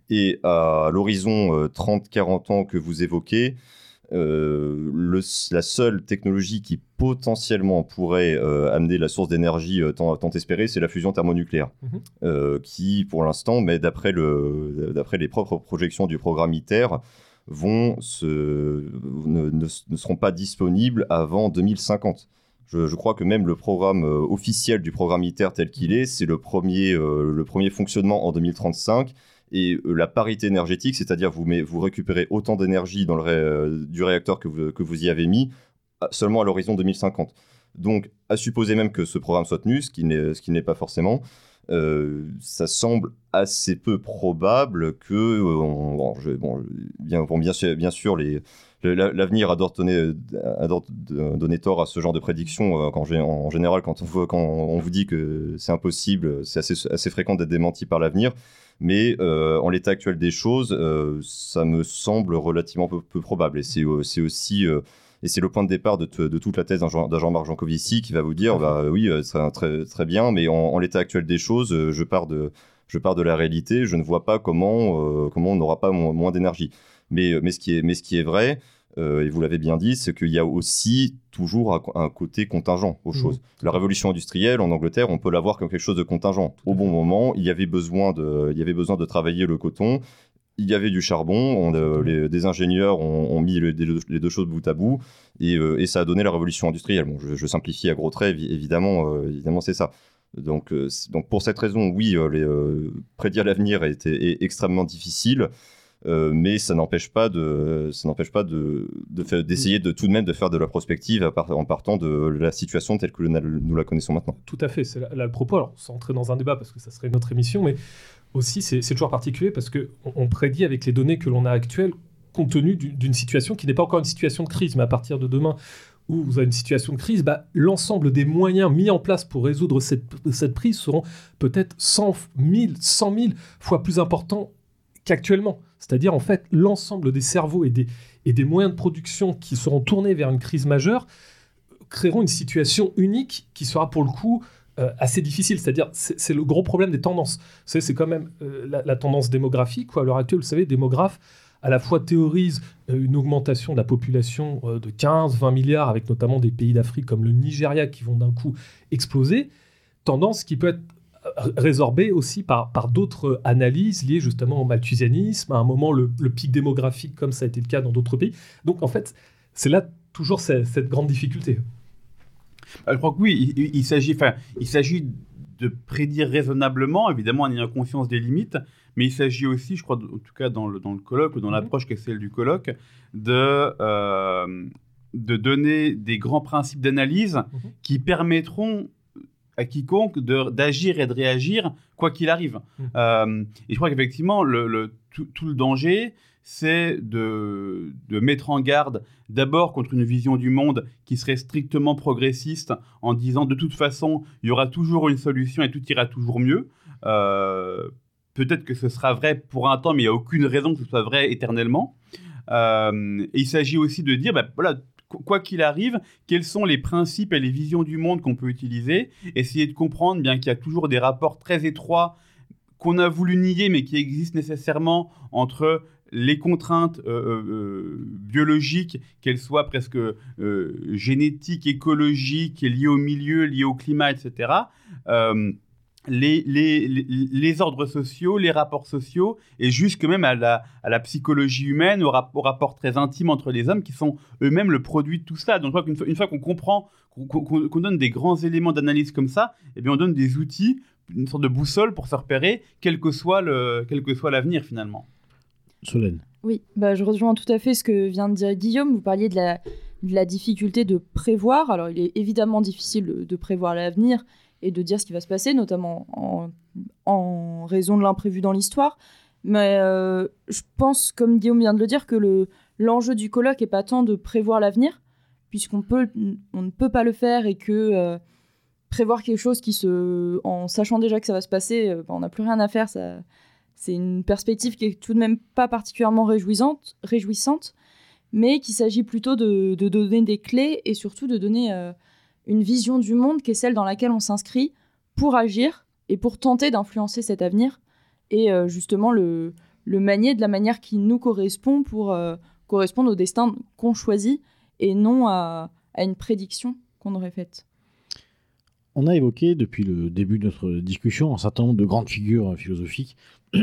Et à l'horizon euh, 30-40 ans que vous évoquez, euh, le- la seule technologie qui potentiellement pourrait euh, amener la source d'énergie euh, tant, tant espérée, c'est la fusion thermonucléaire, Mhm. Qui pour l'instant, mais d'après le, d'après les propres projections du programme ITER, vont se, ne, ne- ne seront pas disponibles avant 2050. Je, je crois que même le programme officiel du programme ITER tel qu'il est, c'est le premier, le premier fonctionnement en 2035. Et euh, la parité énergétique, c'est-à-dire vous, vous récupérez autant d'énergie dans le euh, du réacteur que vous, y avez mis, seulement à l'horizon 2050. Donc, à supposer même que ce programme soit tenu, ce qui n'est pas forcément, euh, ça semble assez peu probable que, on- bon, bien, sûr, l'avenir adore adore donner tort à ce genre de j'ai- en général, quand on, vous- dit que c'est impossible, c'est assez fréquent d'être démenti par l'avenir. Mais euh, en l'état actuel des choses, euh, ça me semble relativement peu, peu probable. Et c'est euh, aussi et c'est le point de départ de, toute la thèse d'un Jean- d'un Jean-Marc Jancovici qui va vous dire, bah oui, c'est un très, très bien, mais en, en l'état actuel des choses, je pars de, je pars de la réalité, je ne vois pas comment, euh, comment on n'aura pas mo- moins d'énergie. Mais, mais, ce qui est, mais ce qui est vrai, et vous l'avez bien dit, c'est qu'il y a aussi toujours un, côté contingent aux Mhm. choses. La révolution industrielle en Angleterre, on peut la voir comme quelque chose de contingent. Au bon moment, il y avait besoin de, il y avait besoin de travailler le coton. Il y avait du charbon, on, euh, les- des ingénieurs ont, ont mis le- les, deux, les deux choses bout à bout, et, euh, et ça a donné la révolution industrielle. Bon, je, je simplifie à gros traits, évi- évidemment, euh, évidemment c'est ça. Donc, euh, donc pour cette raison, oui, euh, les, euh, prédire l'avenir est, est extrêmement difficile. Euh, mais ça n'empêche pas de, ça n'empêche pas de, d'essayer de tout de même de faire de la prospective en partant de la situation telle que nous la- connaissons maintenant. Tout à fait, c'est là, le propos. Alors, sans entrer dans un débat parce que ça serait une autre émission, mais aussi c'est toujours particulier parce que on, prédit avec les données que l'on a actuelles, compte tenu du- d'une situation qui n'est pas encore une situation de crise, mais à partir de demain où vous avez une situation de crise, bah, l'ensemble des moyens mis en place pour résoudre cette, cette prise seront peut-être 100 000, 100 000 fois plus importants qu'actuellement. C'est-à-dire, en fait, l'ensemble des cerveaux et des, moyens de production qui seront tournés vers une crise majeure créeront une situation unique qui sera pour le coup euh, assez difficile. C'est-à-dire, c'est le gros problème des tendances. C'est quand même euh, la, tendance démographique. Quoi. À l'heure actuelle, vous savez, les démographes à la fois théorisent euh, une augmentation de la population de 15-20 milliards, avec notamment des pays d'Afrique comme le Nigeria qui vont d'un coup exploser, tendance qui peut être résorbée aussi par, par d'autres analyses liées justement au malthusianisme, à un moment le, le pic démographique comme ça a été le cas dans d'autres pays. Donc en fait, c'est là toujours cette, cette grande difficulté. Euh, Je crois que oui, il, il s'agit, enfin, il s'agit de prédire raisonnablement, évidemment en ayant conscience des limites, mais il s'agit aussi, je crois, en tout cas dans le, dans le colloque ou dans Mhm. l'approche qui est celle du colloque, de, euh, de donner des grands principes d'analyse Mhm. qui permettront à quiconque d'agir et de réagir quoi qu'il arrive. Mhm. Euh, et je crois qu'effectivement, le, le- tout, tout le danger, c'est de, de mettre en garde d'abord contre une vision du monde qui serait strictement progressiste en disant de toute façon, il y aura toujours une solution et tout ira toujours mieux. Euh, Peut-être que ce sera vrai pour un temps, mais il n'y a aucune raison que ce soit vrai éternellement. Euh, et il s'agit aussi de dire, bah, voilà, quoi qu'il arrive, quels sont les principes et les visions du monde qu'on peut utiliser, essayer de comprendre bien qu'il y a toujours des rapports très étroits qu'on a voulu nier, mais qui existent nécessairement entre les contraintes euh, euh, euh, biologiques, qu'elles soient presque génétiques, écologiques, liées au milieu, liées au climat, etc. les, les, les, les ordres sociaux, les rapports sociaux, et jusque même à la, à la psychologie humaine, au, rap- au rapport très intime entre les hommes, qui sont eux-mêmes le produit de tout ça. Donc je crois qu'une fois, une fois qu'on comprend, qu'on donne des grands éléments d'analyse comme ça, eh bien on donne des outils, une sorte de boussole pour se repérer, quel que soit l'avenir finalement. Solène. Oui, bah, je rejoins tout à fait ce que vient de dire Guillaume. Vous parliez de la, de la difficulté de prévoir. Alors, il est évidemment difficile de prévoir l'avenir et de dire ce qui va se passer, notamment en, raison de l'imprévu dans l'histoire. Mais euh, je pense, comme Guillaume vient de le dire, que le, l'enjeu du colloque n'est pas tant de prévoir l'avenir, puisqu'on ne peut pas le faire et que euh, prévoir quelque chose qui se, en sachant déjà que ça va se passer, euh, bah, on n'a plus rien à faire. C'est une perspective qui est tout de même pas particulièrement réjouissante, réjouissante mais qu'il s'agit plutôt de, donner des clés et surtout de donner une vision du monde qui est celle dans laquelle on s'inscrit pour agir et pour tenter d'influencer cet avenir et euh, justement le, le manier de la manière qui nous correspond pour euh, correspondre au destin qu'on choisit et non à, à une prédiction qu'on aurait faite. On a évoqué depuis le début de notre discussion un certain nombre de grandes figures euh, philosophiques.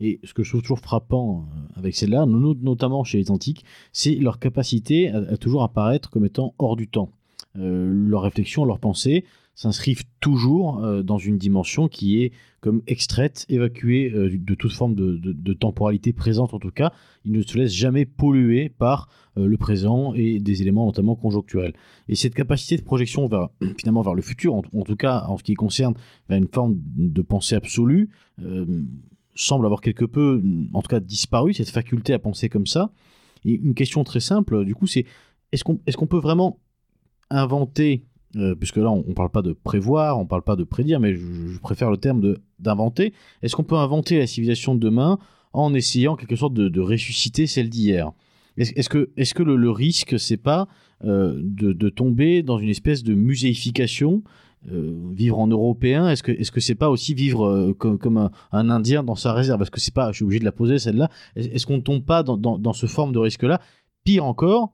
Et ce que je trouve toujours frappant avec celles-là, no- notamment chez les antiques, c'est leur capacité à toujours apparaître comme étant hors du temps. Euh, leurs réflexions, leurs pensées s'inscrivent toujours euh, dans une dimension qui est comme extraite, évacuée euh, de toute forme de, temporalité présente en tout cas. Ils ne se laissent jamais polluer par le présent et des éléments notamment conjoncturels. Et cette capacité de projection vers, finalement vers le futur, en, tout cas en ce qui concerne une forme de pensée absolue, semble avoir quelque peu, en tout cas disparu, cette faculté à penser comme ça. Et une question très simple, du coup, c'est est-ce qu'on est qu'on peut vraiment inventer, euh, puisque là on ne parle pas de prévoir, on ne parle pas de prédire, mais je, préfère le terme d'inventer, est-ce qu'on peut inventer la civilisation de demain en essayant quelque sorte de, ressusciter celle d'hier? Est-ce est-ce que, est que le, le risque, c'est pas euh, de, tomber dans une espèce de muséification euh, vivre en européen, est-ce que est-ce que c'est pas aussi vivre comme, un, Indien dans sa réserve? Parce que c'est pas, je suis obligé de la poser celle-là. Est- Est-ce qu'on ne tombe pas dans, dans ce forme de risque-là? Pire encore,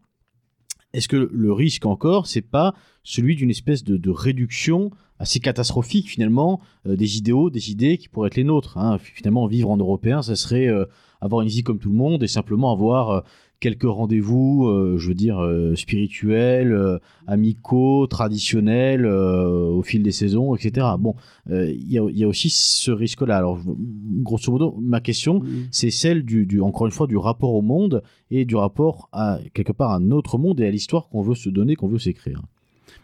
est-ce que le risque encore, c'est pas celui d'une espèce de, réduction assez catastrophique finalement euh, des idéaux, des idées qui pourraient être les nôtres. hein. Finalement, vivre en européen, ça serait euh, avoir une vie comme tout le monde et simplement avoir euh, quelques rendez-vous, euh, je veux dire, euh, spirituels, euh, amicaux, traditionnels, au fil des saisons, etc. Bon, il y, a- il y a aussi ce risque-là. Alors, grosso modo, ma question, c'est celle du, du- encore une fois, du rapport au monde et du rapport à quelque part à notre monde et à l'histoire qu'on veut se donner, qu'on veut s'écrire.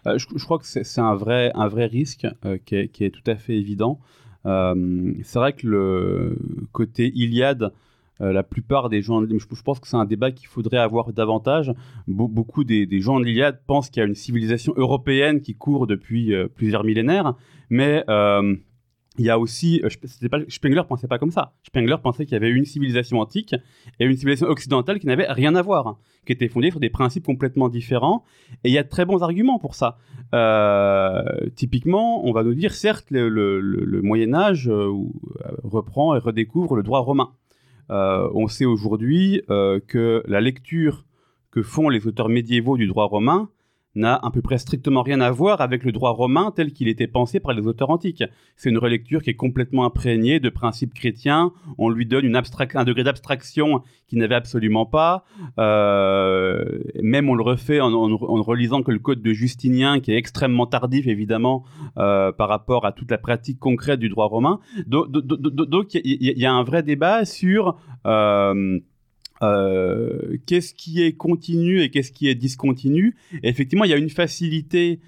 Je, je crois que c'est un vrai, un vrai risque qui, est, qui est tout à fait évident. C'est vrai que le côté Iliade, euh, la plupart des gens, je, pense que c'est un débat qu'il faudrait avoir davantage. Be- beaucoup des, gens de l'Iliade pensent qu'il y a une civilisation européenne qui court depuis euh, plusieurs millénaires, mais euh, il y a aussi, pas, Spengler pensait pas comme ça. Spengler pensait qu'il y avait une civilisation antique et une civilisation occidentale qui n'avait rien à voir, qui était fondée sur des principes complètement différents. Et il y a de très bons arguments pour ça. Typiquement, on va nous dire, certes, le, le- Moyen Âge reprend et redécouvre le droit romain. Euh, on sait aujourd'hui euh, que la lecture que font les auteurs médiévaux du droit romain n'a à peu près strictement rien à voir avec le droit romain tel qu'il était pensé par les auteurs antiques. C'est une relecture qui est complètement imprégnée de principes chrétiens. On lui donne un degré d'abstraction qu'il n'avait absolument pas. Euh, même on le refait en, en- relisant que le code de Justinien, qui est extrêmement tardif évidemment euh, par rapport à toute la pratique concrète du droit romain. Donc il y a un vrai débat sur euh, euh, qu'est-ce qui est continu et qu'est-ce qui est discontinu? Et effectivement, il y a une facilité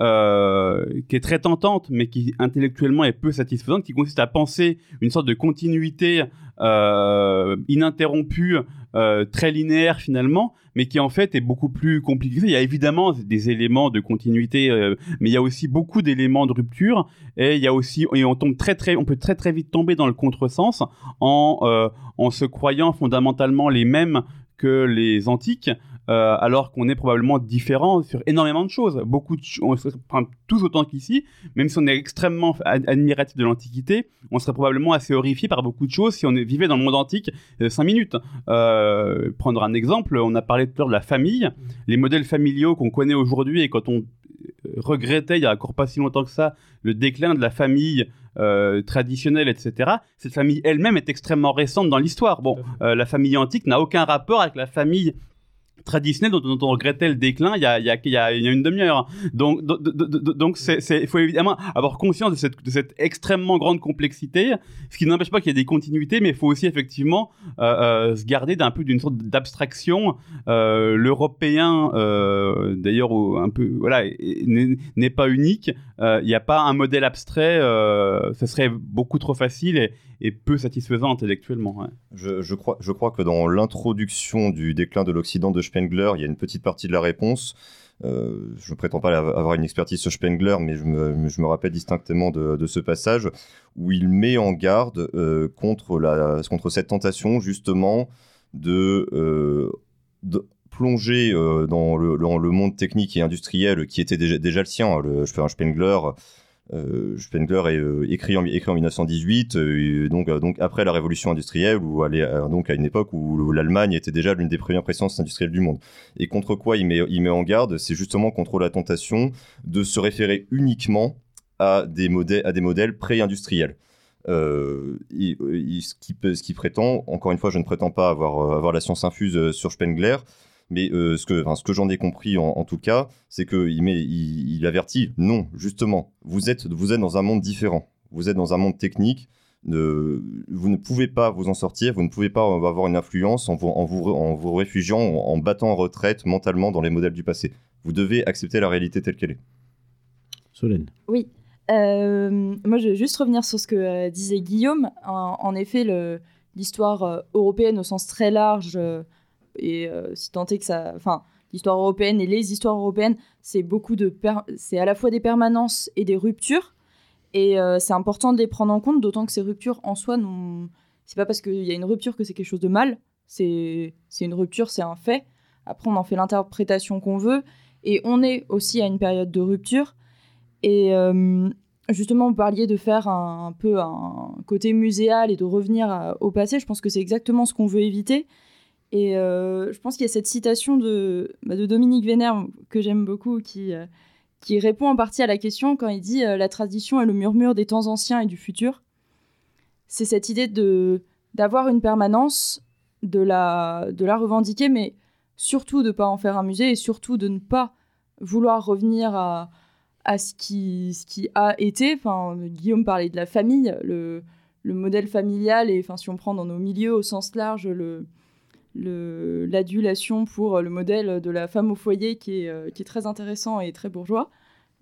euh, qui est très tentante, mais qui intellectuellement est peu satisfaisante, qui consiste à penser une sorte de continuité euh, ininterrompue, euh, très linéaire finalement, mais qui en fait est beaucoup plus compliquée. Il y a évidemment des éléments de continuité, euh, mais il y a aussi beaucoup d'éléments de rupture, et il y a aussi et on tombe très très, on peut très très vite tomber dans le contresens en euh, en se croyant fondamentalement les mêmes que les antiques, euh, alors qu'on est probablement différent sur énormément de choses. Beaucoup de on se- enfin, tous autant qu'ici, même si on est extrêmement ad- admiratif de l'Antiquité, on serait probablement assez horrifié par beaucoup de choses si on vivait dans le monde antique 5 minutes. Euh, prendre un exemple, on a parlé tout à l'heure de la famille, les modèles familiaux qu'on connaît aujourd'hui et quand on euh, regrettait il y a encore pas si longtemps que ça le déclin de la famille euh, traditionnelle, etc. Cette famille elle-même est extrêmement récente dans l'histoire. Bon, euh, la famille antique n'a aucun rapport avec la famille traditionnelle dont, on regrettait le déclin il y a, une demi-heure. Donc, il faut évidemment avoir conscience de cette, extrêmement grande complexité, ce qui n'empêche pas qu'il y ait des continuités, mais il faut aussi effectivement euh, euh, se garder d'un peu d'une sorte d'abstraction. Euh, L'européen, d'ailleurs, n'est pas unique. Il n'y a pas un modèle abstrait. Ce serait beaucoup trop facile et peu satisfaisant intellectuellement. Je, crois, que dans l'introduction du déclin de l'Occident de Spengler, il y a une petite partie de la réponse. Euh, je ne prétends pas avoir une expertise sur Spengler, mais je me, rappelle distinctement de, ce passage où il met en garde euh, contre, cette tentation justement de, euh, plonger dans, le, monde technique et industriel qui était déjà, le sien. Le, je fais un Spengler. Euh, Spengler est euh, écrit, en, écrit en 1918, euh, donc, donc après la révolution industrielle, ou donc à une époque où l'Allemagne était déjà l'une des premières puissances industrielles du monde. Et contre quoi il met, en garde, c'est justement contre la tentation de se référer uniquement à des modèles, pré-industriels. Ce, qui, ce qui prétend, encore une fois, je ne prétends pas avoir, avoir la science infuse sur Spengler, mais euh, ce que, enfin, ce que j'en ai compris en, en tout cas, c'est qu'il met, il, il avertit, non, justement, vous êtes, vous êtes dans un monde différent. Vous êtes dans un monde technique. vous ne pouvez pas vous en sortir, vous ne pouvez pas avoir une influence en vous, en vous, en vous réfugiant, en, en battant en retraite mentalement dans les modèles du passé. Vous devez accepter la réalité telle qu'elle est. Solène. Oui. Euh, moi, je vais juste revenir sur ce que euh, disait Guillaume. En, en effet, l'histoire euh, européenne au sens très large, euh, et euh, si tant est que ça. Enfin, l'histoire européenne et les histoires européennes, c'est beaucoup de. C'est à la fois des permanences et des ruptures. Et euh, c'est important de les prendre en compte, d'autant que ces ruptures en soi, n'ont- c'est pas parce qu'il y a une rupture que c'est quelque chose de mal. C'est une rupture, c'est un fait. Après, on en fait l'interprétation qu'on veut. Et on est aussi à une période de rupture. Et euh, justement, vous parliez de faire un, peu un côté muséal et de revenir au passé. Je pense que c'est exactement ce qu'on veut éviter. Et euh, je pense qu'il y a cette citation de, bah, de Dominique Vénère que j'aime beaucoup qui, euh, qui répond en partie à la question quand il dit euh, La tradition est le murmure des temps anciens et du futur. C'est cette idée d'avoir une permanence, de la, de la revendiquer, mais surtout de ne pas en faire un musée et surtout de ne pas vouloir revenir à, à ce, qui, ce qui a été. Enfin, Guillaume parlait de la famille, le, le modèle familial, et enfin, si on prend dans nos milieux au sens large, le- l'adulation pour le modèle de la femme au foyer qui est, euh, qui est très intéressant et très bourgeois.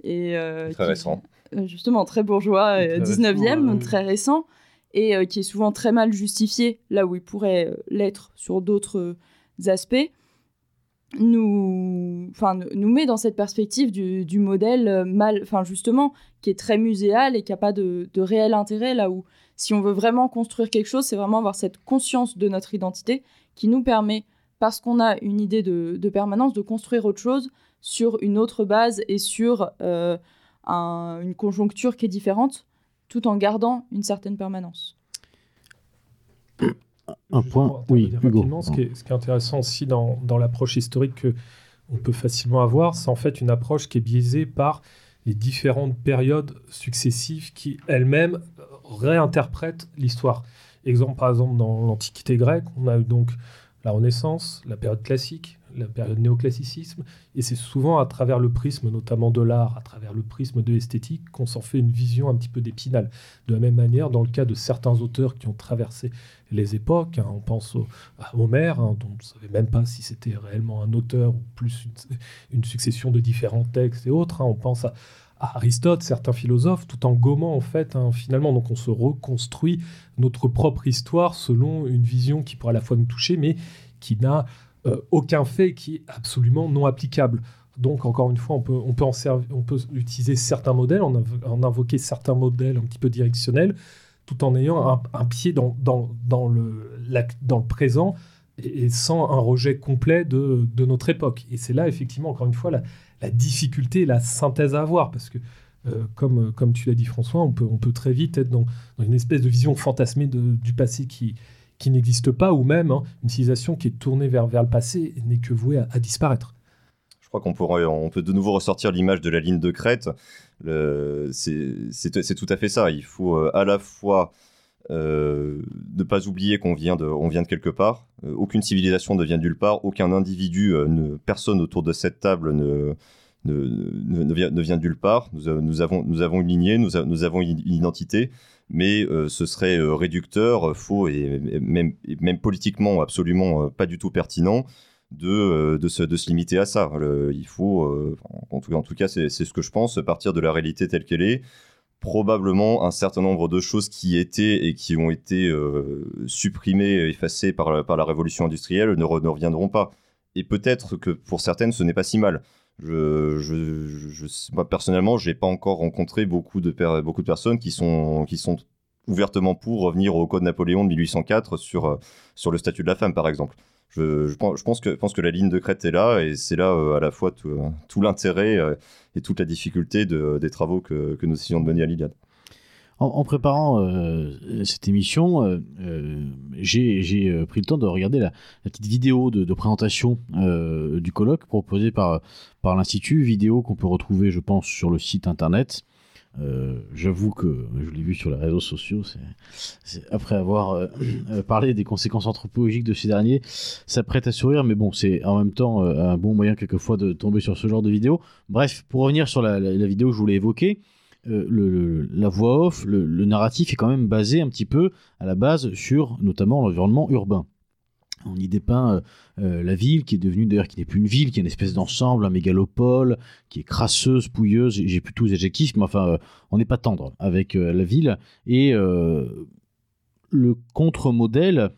Et, euh, Très qui- récent. euh, Justement, très bourgeois, Très euh, récent, 19e, ouais. très récent, et euh, qui est souvent très mal justifié, là où il pourrait euh, l'être sur d'autres euh, aspects, nous, enfin, nous- met dans cette perspective du, du modèle euh, mal, enfin justement, qui est très muséal et qui n'a pas de, de réel intérêt, là où si on veut vraiment construire quelque chose, c'est vraiment avoir cette conscience de notre identité qui nous permet, parce qu'on a une idée de, de permanence, de construire autre chose sur une autre base et sur euh, un- une conjoncture qui est différente, tout en gardant une certaine permanence. Un Juste point, oui, Hugo. rapidement, Ce qui, est, ce qui est intéressant aussi dans, dans l'approche historique que on peut facilement avoir, c'est en fait une approche qui est biaisée par les différentes périodes successives qui elles-mêmes réinterprètent l'histoire. Exemple, par exemple, dans l'Antiquité grecque, on a eu donc la Renaissance, la période classique, la période néoclassicisme, et c'est souvent à travers le prisme, notamment de l'art, à travers le prisme de l'esthétique, qu'on s'en fait une vision un petit peu d'épinal. De la même manière, dans le cas de certains auteurs qui ont traversé les époques, hein, on pense à Homère, hein, dont on ne savait même pas si c'était réellement un auteur ou plus une, succession de différents textes et autres. hein. on pense à Aristote, certains philosophes, tout en gommant en fait hein, finalement. Donc on se reconstruit notre propre histoire selon une vision qui pourrait à la fois nous toucher, mais qui n'a euh, aucun fait qui est absolument non applicable. Donc encore une fois, on peut, on peut, on utiliser certains modèles, inv- en invoquer certains modèles un petit peu directionnels, tout en ayant un, pied dans, le, présent et, et sans un rejet complet de, de notre époque. Et c'est là, effectivement, encore une fois, la, la difficulté la synthèse à avoir, parce que, euh, comme, comme tu l'as dit, François, on peut, on peut très vite être dans, une espèce de vision fantasmée du passé qui, qui n'existe pas, ou même hein, une civilisation qui est tournée vers, vers le passé n'est que vouée à, disparaître. Je crois qu'on on peut de nouveau ressortir l'image de la ligne de crête. C'est tout à fait ça. Il faut euh, à la fois euh, ne pas oublier qu'on vient vient de quelque part. Euh, aucune civilisation ne vient nulle part. Aucun individu, euh, ne- personne autour de cette table ne, ne, ne- vient, vient nulle part. Nous, a- nous avons, nous avons une lignée, nous, avons une identité, mais euh, ce serait euh, réducteur, euh, faux et, même, même politiquement absolument euh, pas du tout pertinent de, euh, de, se, de se limiter à ça. Il faut, euh, en, tout, en tout cas, c'est ce que je pense, partir de la réalité telle qu'elle est. Probablement un certain nombre de choses qui étaient et qui ont été euh, supprimées, effacées par la, révolution industrielle ne, re- ne reviendront pas. Et peut-être que pour certaines, ce n'est pas si mal. Je, je, je, je- moi, personnellement, j'ai pas encore rencontré beaucoup de, personnes qui sont, ouvertement pour revenir au Code Napoléon de 1804 sur, euh, sur le statut de la femme, par exemple. Je, pense, que, la ligne de crête est là et c'est là euh, à la fois tout, l'intérêt euh, et toute la difficulté de- des travaux que, que nous essayons de mener à l'Iliade. En, préparant euh, cette émission, j'ai pris le temps de regarder la, petite vidéo de, présentation du colloque proposée par l'Institut, vidéo qu'on peut retrouver, je pense, sur le site internet. Euh, J'avoue que je l'ai vu sur les réseaux sociaux. après avoir euh, euh, parlé des conséquences anthropologiques de ces derniers, ça prête à sourire, mais bon, c'est en même temps un bon moyen quelquefois de tomber sur ce genre de vidéo. Bref, pour revenir sur la, vidéo que je voulais évoquer, la voix off, le narratif est quand même basé un petit peu à la base sur notamment l'environnement urbain. On y dépeint euh, euh, la ville qui est devenue d'ailleurs qui n'est plus une ville, qui est une espèce d'ensemble, un mégalopole, qui est crasseuse, pouilleuse, j'ai plus tous les adjectifs, mais enfin euh, on n'est pas tendre avec la ville. Et le contre-modèle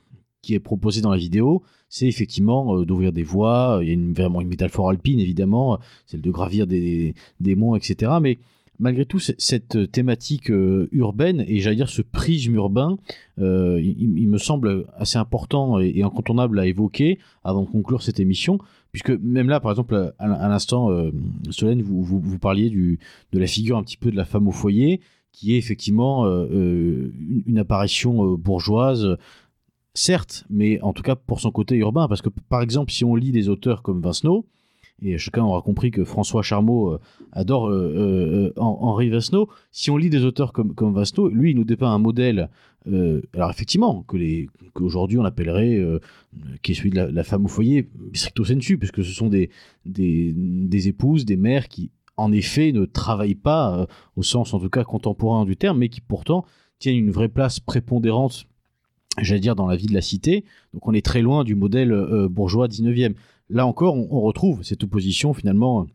qui est proposé dans la vidéo, c'est effectivement d'ouvrir des voies, il y a une, vraiment une métaphore alpine évidemment, celle de gravir des, des monts, etc. Mais malgré tout, cette thématique euh, urbaine, et j'allais dire ce prisme urbain, euh, il, me semble assez important et, incontournable à évoquer avant de conclure cette émission, puisque même là, par exemple, à, l'instant, euh, Solène, vous, vous, parliez du, de la figure un petit peu de la femme au foyer, qui est effectivement euh, euh, une, une apparition euh, bourgeoise. certes, mais en tout cas pour son côté urbain, parce que par exemple, si on lit des auteurs comme Vincenot, et chacun aura compris que François Charmeau euh, adore euh, euh, Henri Vasneau. Si on lit des auteurs comme, comme lui, il nous dépeint un modèle, alors effectivement, que les, qu'aujourd'hui on appellerait, qui est celui de la, femme au foyer, stricto sensu, puisque ce sont des, des, des, épouses, des mères qui, en effet, ne travaillent pas, au sens en tout cas contemporain du terme, mais qui pourtant tiennent une vraie place prépondérante j'allais dire, dans la vie de la cité. Donc on est très loin du modèle bourgeois 19e là encore, on, retrouve cette opposition finalement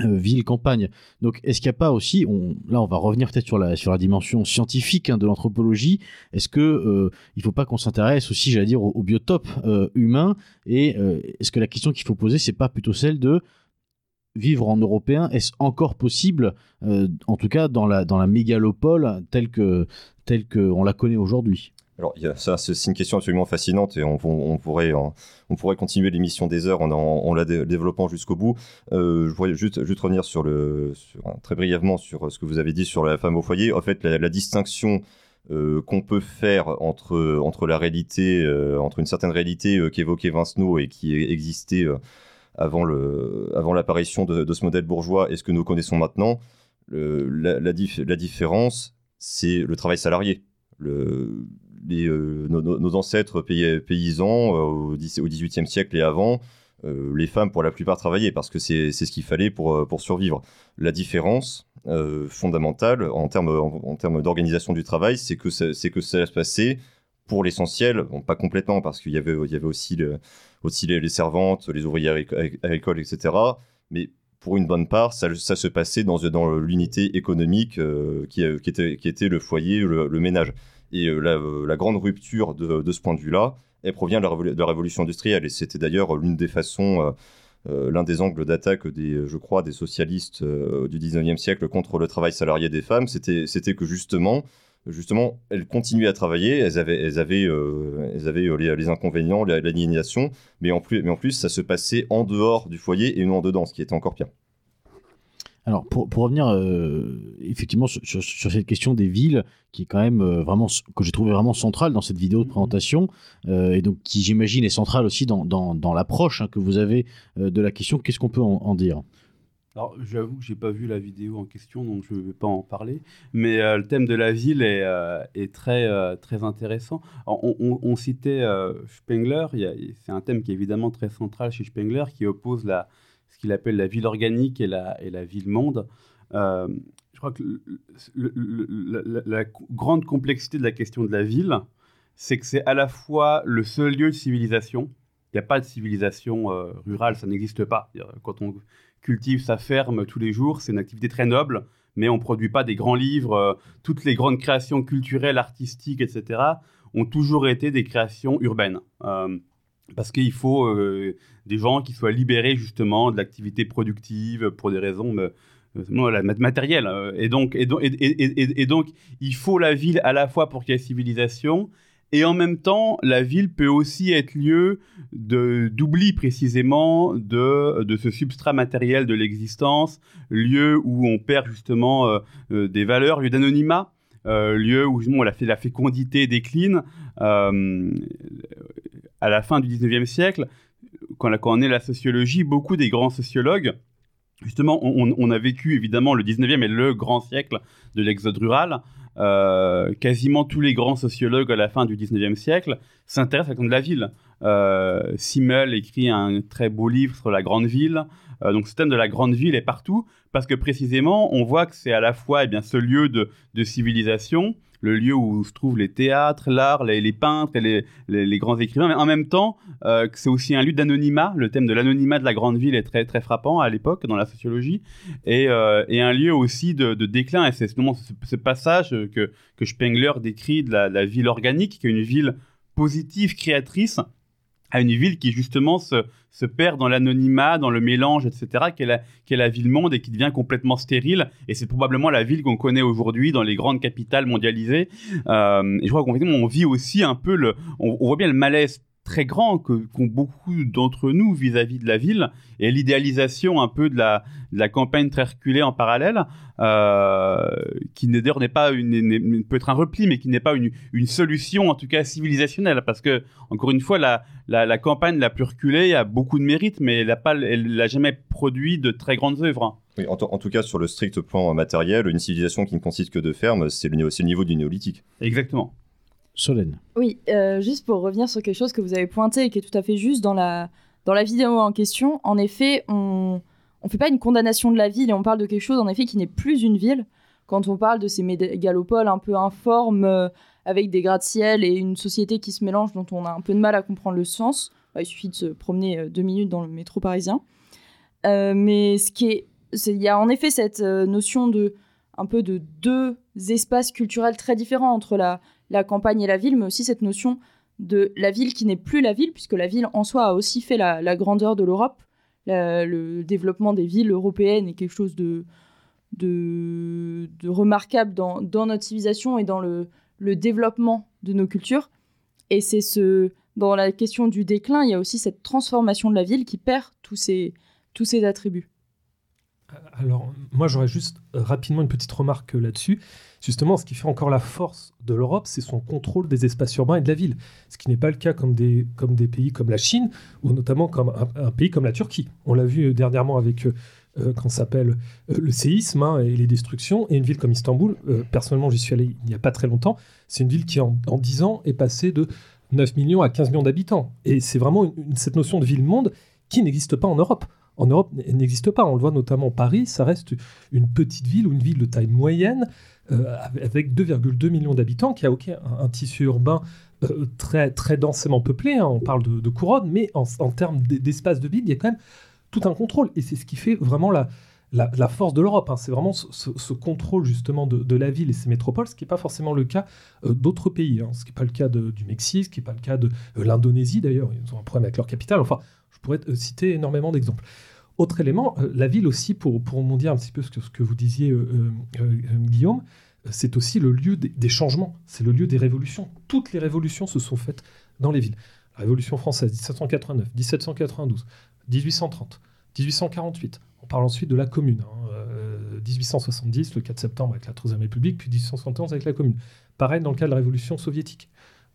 euh, ville-campagne. Donc, est-ce qu'il n'y a pas aussi, là, on va revenir peut-être sur la, sur la dimension scientifique hein, de l'anthropologie. Est-ce que euh, il ne faut pas qu'on s'intéresse aussi, j'allais dire, au, biotope euh, humain? Et est-ce que la question qu'il faut poser, c'est pas plutôt celle de vivre en européen? Est-ce encore possible, en tout cas dans la, dans la mégalopole telle que telle qu'on la connaît aujourd'hui? Alors, ça, c'est une question absolument fascinante et on, pourrait, on pourrait continuer l'émission des heures en, la développant jusqu'au bout. Euh, je voudrais juste, juste revenir sur le, très brièvement sur ce que vous avez dit sur la femme au foyer. En fait, la, distinction euh, qu'on peut faire entre, entre la réalité, euh, entre une certaine réalité qu'évoquait Vincenot et qui existait avant l'apparition avant de, de, ce modèle bourgeois et ce que nous connaissons maintenant, la, différence, c'est le travail salarié. Euh, nos, ancêtres paysans euh, au, XVIIIe siècle et avant, euh, les femmes pour la plupart travaillaient parce que c'est ce qu'il fallait pour, pour survivre. La différence fondamentale en termes en, termes d'organisation du travail, c'est que c'est que ça se passait pour l'essentiel, pas complètement parce qu'il y avait il y avait aussi, aussi les, servantes, les ouvrières agricoles, etc. Mais pour une bonne part, ça, ça se passait dans, dans l'unité économique qui, était, qui était le foyer, le ménage. Et euh, euh, la, grande rupture de, ce point de vue-là, elle provient de la, révolution industrielle. Et c'était d'ailleurs l'une des façons, euh, l'un des angles d'attaque, des, je crois, des socialistes du 19e siècle contre le travail salarié des femmes. C'était que justement, justement, elles continuaient à travailler, elles avaient, elles avaient, elles avaient les, inconvénients, l'aliénation, mais, en plus, mais en plus, ça se passait en dehors du foyer et non en dedans, ce qui était encore pire. Alors, pour, revenir euh, effectivement sur, cette question des villes, qui est quand même euh, vraiment, que j'ai trouvé vraiment centrale dans cette vidéo de mhm. présentation, euh, et donc qui, j'imagine, est centrale aussi dans, dans, l'approche hein, que vous avez de la question, qu'est-ce qu'on peut en, dire? Alors, j'avoue que j'ai pas vu la vidéo en question, donc je ne vais pas en parler. Mais le thème de la ville est, est très, très intéressant. on, citait Spengler, c'est un thème qui est évidemment très central chez Spengler, qui oppose la, ce qu'il appelle la ville organique et la, et la ville-monde. Euh, je crois que la, grande complexité de la question de la ville, c'est que c'est à la fois le seul lieu de civilisation. Il n'y a pas de civilisation euh, rurale, ça n'existe pas. Quand on cultive sa ferme tous les jours, c'est une activité très noble, mais on ne produit pas des grands livres. Euh, toutes les grandes créations culturelles, artistiques, etc., ont toujours été des créations urbaines parce qu'il faut euh, des gens qui soient libérés justement de l'activité productive pour des raisons euh, matérielles. Euh, et donc, et, donc, et, donc, il faut la ville à la fois pour qu'il y ait civilisation, et en même temps, la ville peut aussi être lieu d'oubli précisément de, de ce substrat matériel de l'existence, lieu où on perd justement des valeurs, lieu d'anonymat. lieu où la fécondité décline à la fin du 19e siècle, quand, on est la sociologie, beaucoup des grands sociologues, justement, on, a vécu évidemment le 19e et le grand siècle de l'exode rural. Euh, quasiment tous les grands sociologues à la fin du 19e siècle s'intéressent à la ville. Euh, Simmel écrit un très beau livre sur la grande ville. Euh, donc ce thème de la grande ville est partout parce que précisément on voit que c'est à la fois eh bien, ce lieu de civilisation, le lieu où se trouvent les théâtres, l'art, les, peintres et les, grands écrivains, mais en même temps, euh, c'est aussi un lieu d'anonymat. Le thème de l'anonymat de la grande ville est très, très frappant à l'époque dans la sociologie, et, euh, un lieu aussi de, déclin. Et c'est ce, ce, passage que, que Spengler décrit de la, la ville organique, qui est une ville positive, créatrice, à une ville qui justement se, se perd dans l'anonymat, dans le mélange, etc., qui est la, qui est la ville-monde et qui devient complètement stérile. Et c'est probablement la ville qu'on connaît aujourd'hui dans les grandes capitales mondialisées. Euh, et je crois qu'on on vit aussi un peu le... On, voit bien le malaise très grand que qu'ont beaucoup d'entre nous vis-à-vis de la ville et l'idéalisation un peu de la, de la campagne très reculée en parallèle, euh, qui d'ailleurs n'est pas une, peut être un repli, mais qui n'est pas une, une solution en tout cas civilisationnelle, parce que encore une fois la, la, la campagne la plus reculée a beaucoup de mérite, mais elle n'a pas, elle n'a jamais produit de très grandes œuvres. Oui, en, to- en tout cas, sur le strict plan matériel, une civilisation qui ne consiste que de fermes, c'est le, le niveau du néolithique. Exactement. Solène. Oui, euh, juste pour revenir sur quelque chose que vous avez pointé et qui est tout à fait juste dans la, dans la vidéo en question, en effet, on ne fait pas une condamnation de la ville et on parle de quelque chose en effet qui n'est plus une ville. Quand on parle de ces mégalopoles un peu informes, euh, avec des gratte-ciel et une société qui se mélange dont on a un peu de mal à comprendre le sens, Ouais, il suffit de se promener euh, deux minutes dans le métro parisien. Mais ce qui est, il y a en effet cette notion de un peu de deux espaces culturels très différents entre la, la campagne et la ville, mais aussi cette notion de la ville qui n'est plus la ville, puisque la ville en soi a aussi fait la, grandeur de l'Europe. Le développement des villes européennes est quelque chose de, remarquable dans, notre civilisation et dans le, développement de nos cultures. Et c'est ce, dans la question du déclin, il y a aussi cette transformation de la ville qui perd tous tous ses attributs. Alors, moi, j'aurais juste euh, rapidement une petite remarque euh, là-dessus. Justement, ce qui fait encore la force de l'Europe, c'est son contrôle des espaces urbains et de la ville. Ce qui n'est pas le cas comme des, comme des pays comme la Chine, ou notamment comme un, pays comme la Turquie. On l'a vu euh, dernièrement avec, ça s'appelle, le séisme hein, et les destructions. Et une ville comme Istanbul, personnellement, j'y suis allé il n'y a pas très longtemps, c'est une ville qui, en, en 10 ans, est passée de 9 millions à 15 millions d'habitants. Et c'est vraiment cette notion de ville-monde qui n'existe pas en Europe en Europe n'existe pas. On le voit notamment Paris, ça reste une petite ville ou une ville de taille moyenne euh, avec 2,2 millions d'habitants qui a un, tissu urbain euh, très, très densément peuplé. hein. on parle de, couronne, mais en, termes d'espace de ville, il y a quand même tout un contrôle. Et c'est ce qui fait vraiment la, force de l'Europe. hein. C'est vraiment ce, contrôle justement de, la ville et ses métropoles, ce qui n'est pas forcément le cas euh, d'autres pays. hein. Ce qui n'est pas le cas du Mexique, ce qui n'est pas le cas de l'Indonésie d'ailleurs. Ils ont un problème avec leur capitale. Enfin, je pourrais citer énormément d'exemples. Autre élément, euh, la ville aussi, pour, pour dire un petit peu ce que, vous disiez, euh, euh, Guillaume, c'est aussi le lieu des, changements, c'est le lieu des révolutions. Toutes les révolutions se sont faites dans les villes. La Révolution française, 1789, 1792, 1830, 1848. On parle ensuite de la Commune, hein, euh, 1870, le 4 septembre avec la Troisième République, puis 1871 avec la Commune. Pareil dans le cas de la Révolution soviétique.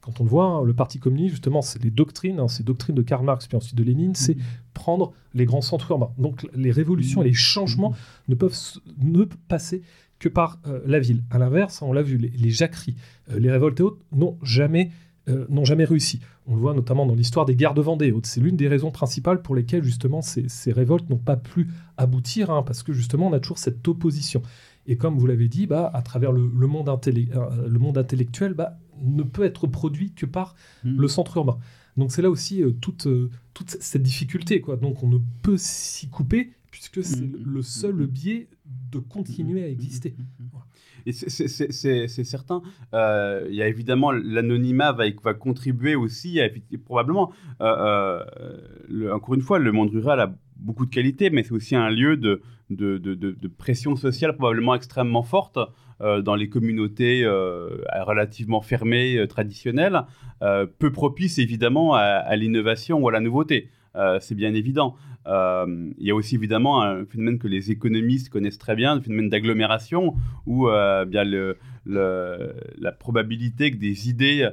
Quand on le voit, hein, le Parti communiste, justement, c'est les doctrines, hein, ces doctrines de Karl Marx, puis ensuite de Lénine, c'est prendre les grands centres urbains. Donc les révolutions et les changements ne peuvent ne passer que par euh, la ville. À l'inverse, on l'a vu, les, les jacqueries, euh, les révoltes et autres n'ont jamais, euh, n'ont jamais réussi. On le voit notamment dans l'histoire des guerres de Vendée. C'est l'une des raisons principales pour lesquelles justement ces, ces révoltes n'ont pas pu aboutir, hein, parce que justement on a toujours cette opposition. Et comme vous l'avez dit, bah, à travers le, le monde, intellec- euh, le monde intellectuel, bah, ne peut être produit que par le centre urbain. Donc c'est là aussi euh, toute, euh, toute cette difficulté. Quoi. Donc on ne peut s'y couper puisque c'est Mhm. le seul biais de continuer à exister. Voilà. Et c'est- certain. Euh, Il y a évidemment l'anonymat va, va contribuer aussi, à, probablement. euh, euh, le- encore une fois, le monde rural a beaucoup de qualités, mais c'est aussi un lieu de, de, de- pression sociale probablement extrêmement forte euh, dans les communautés euh, relativement fermées, euh, traditionnelles, peu propice évidemment à, l'innovation ou à la nouveauté. C'est bien évident. Il y a aussi évidemment un phénomène que les économistes connaissent très bien, le phénomène d'agglomération, où euh, bien la probabilité que des idées,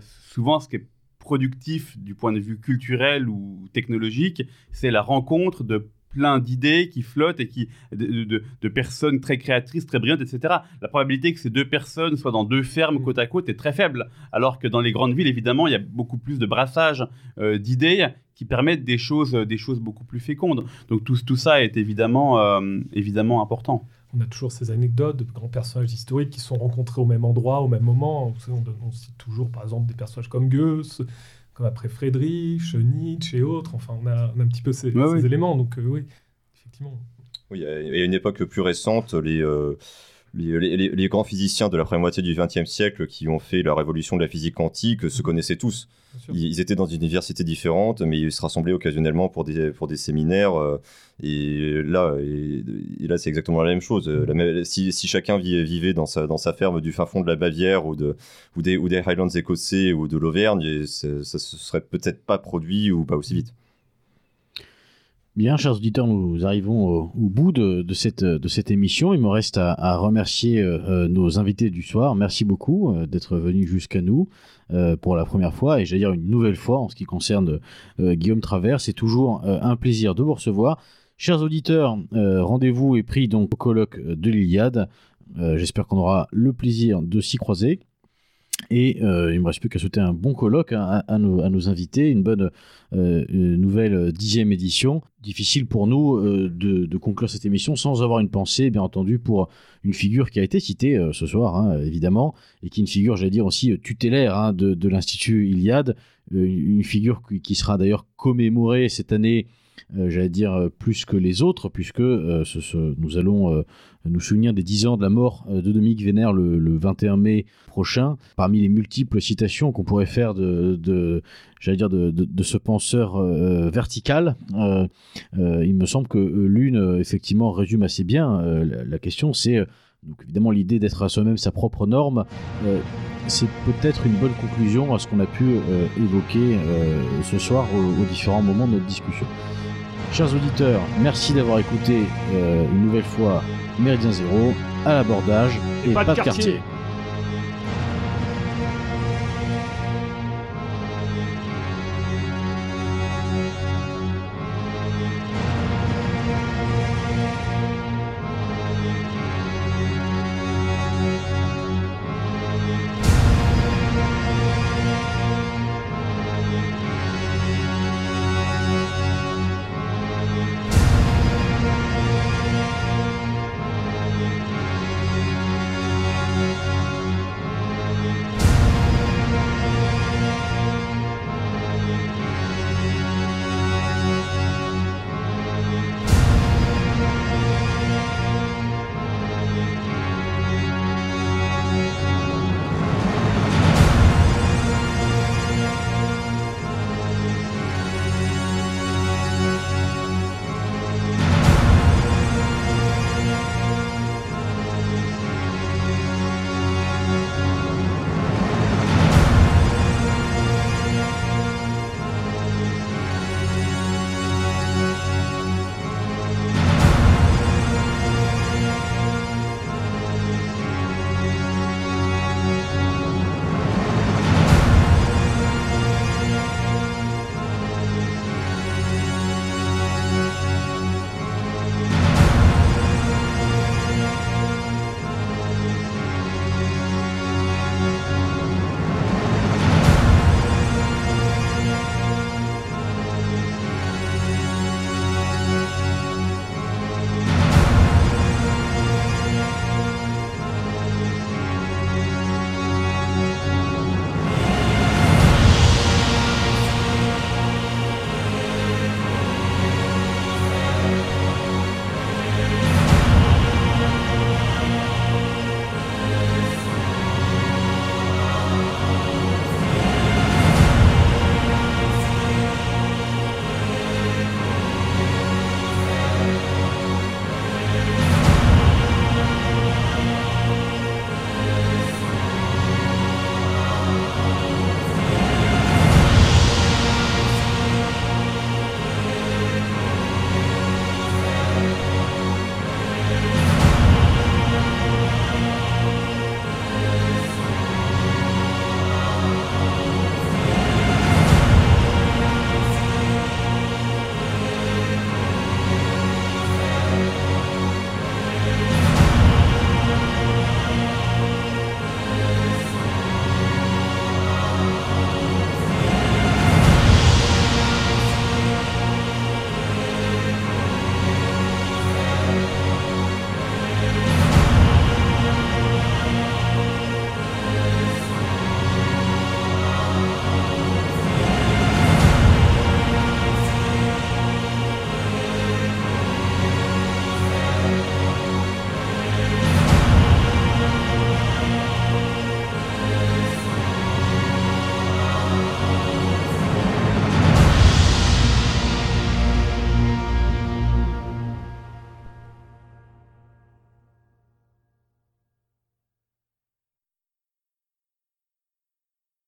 souvent ce qui est productif du point de vue culturel ou technologique, c'est la rencontre de plein d'idées qui flottent et qui de, de- de personnes très créatrices, très brillantes, etc. La probabilité que ces deux personnes soient dans deux fermes côte à côte est très faible, alors que dans les grandes villes, évidemment, il y a beaucoup plus de brassage euh, d'idées qui permettent des choses, des choses beaucoup plus fécondes. Donc tout, tout ça est évidemment, euh, évidemment important. On a toujours ces anecdotes de grands personnages historiques qui sont rencontrés au même endroit, au même moment. On, on cite toujours, par exemple, des personnages comme Goethe, comme après Friedrich, Nietzsche et autres. Enfin, on a, on a un petit peu ces, Ouais, ces oui. éléments. Donc, euh, oui, effectivement. Oui, et à une époque plus récente, les, euh, les, les- les grands physiciens de la première moitié du XXe siècle qui ont fait la révolution de la physique quantique se connaissaient tous. Ils, ils étaient dans des universités différentes, mais ils se rassemblaient occasionnellement pour des, pour des séminaires. euh, et là, et, et là c'est exactement la même chose. La même- si, si chacun vi- vivait dans sa, dans sa ferme du fin fond de la Bavière ou, de, ou, des, ou des Highlands écossais ou de l'Auvergne, ça se serait peut-être pas produit ou pas aussi vite. Bien, chers auditeurs, nous arrivons au, bout de, cette, émission. Il me reste à, remercier euh, euh, nos invités du soir. Merci beaucoup euh, d'être venus jusqu'à nous pour la première fois et j'allais dire une nouvelle fois en ce qui concerne Guillaume Travers. C'est toujours un plaisir de vous recevoir. Chers auditeurs, rendez-vous est pris donc au colloque de l'Iliade. J'espère qu'on aura le plaisir de s'y croiser. Et euh, il me reste plus qu'à souhaiter un bon colloque hein, à, nos, invités, une bonne euh, nouvelle dixième édition. Difficile pour nous euh, de, conclure cette émission sans avoir une pensée, bien entendu, pour une figure qui a été citée euh, ce soir, hein, évidemment, et qui est une figure, j'allais dire aussi, tutélaire hein, de, l'Institut Iliade, une figure qui, sera d'ailleurs commémorée cette année, j'allais dire, euh, plus que les autres, puisque euh, nous allons euh, nous souvenir des 10 ans de la mort euh, de Dominique Vénère le, le 21 mai prochain. Parmi les multiples citations qu'on pourrait faire de, j'allais dire, de, de- ce penseur euh, vertical, euh, euh, il me semble que euh, l'une, euh, effectivement, résume assez bien euh, la, question. C'est euh, évidemment l'idée d'être à soi-même sa propre norme. Euh, c'est peut-être une bonne conclusion à ce qu'on a pu euh, évoquer euh, ce soir aux différents moments de notre discussion. Chers auditeurs, merci d'avoir écouté euh, une nouvelle fois Méridien Zéro à l'abordage et, pas de quartier.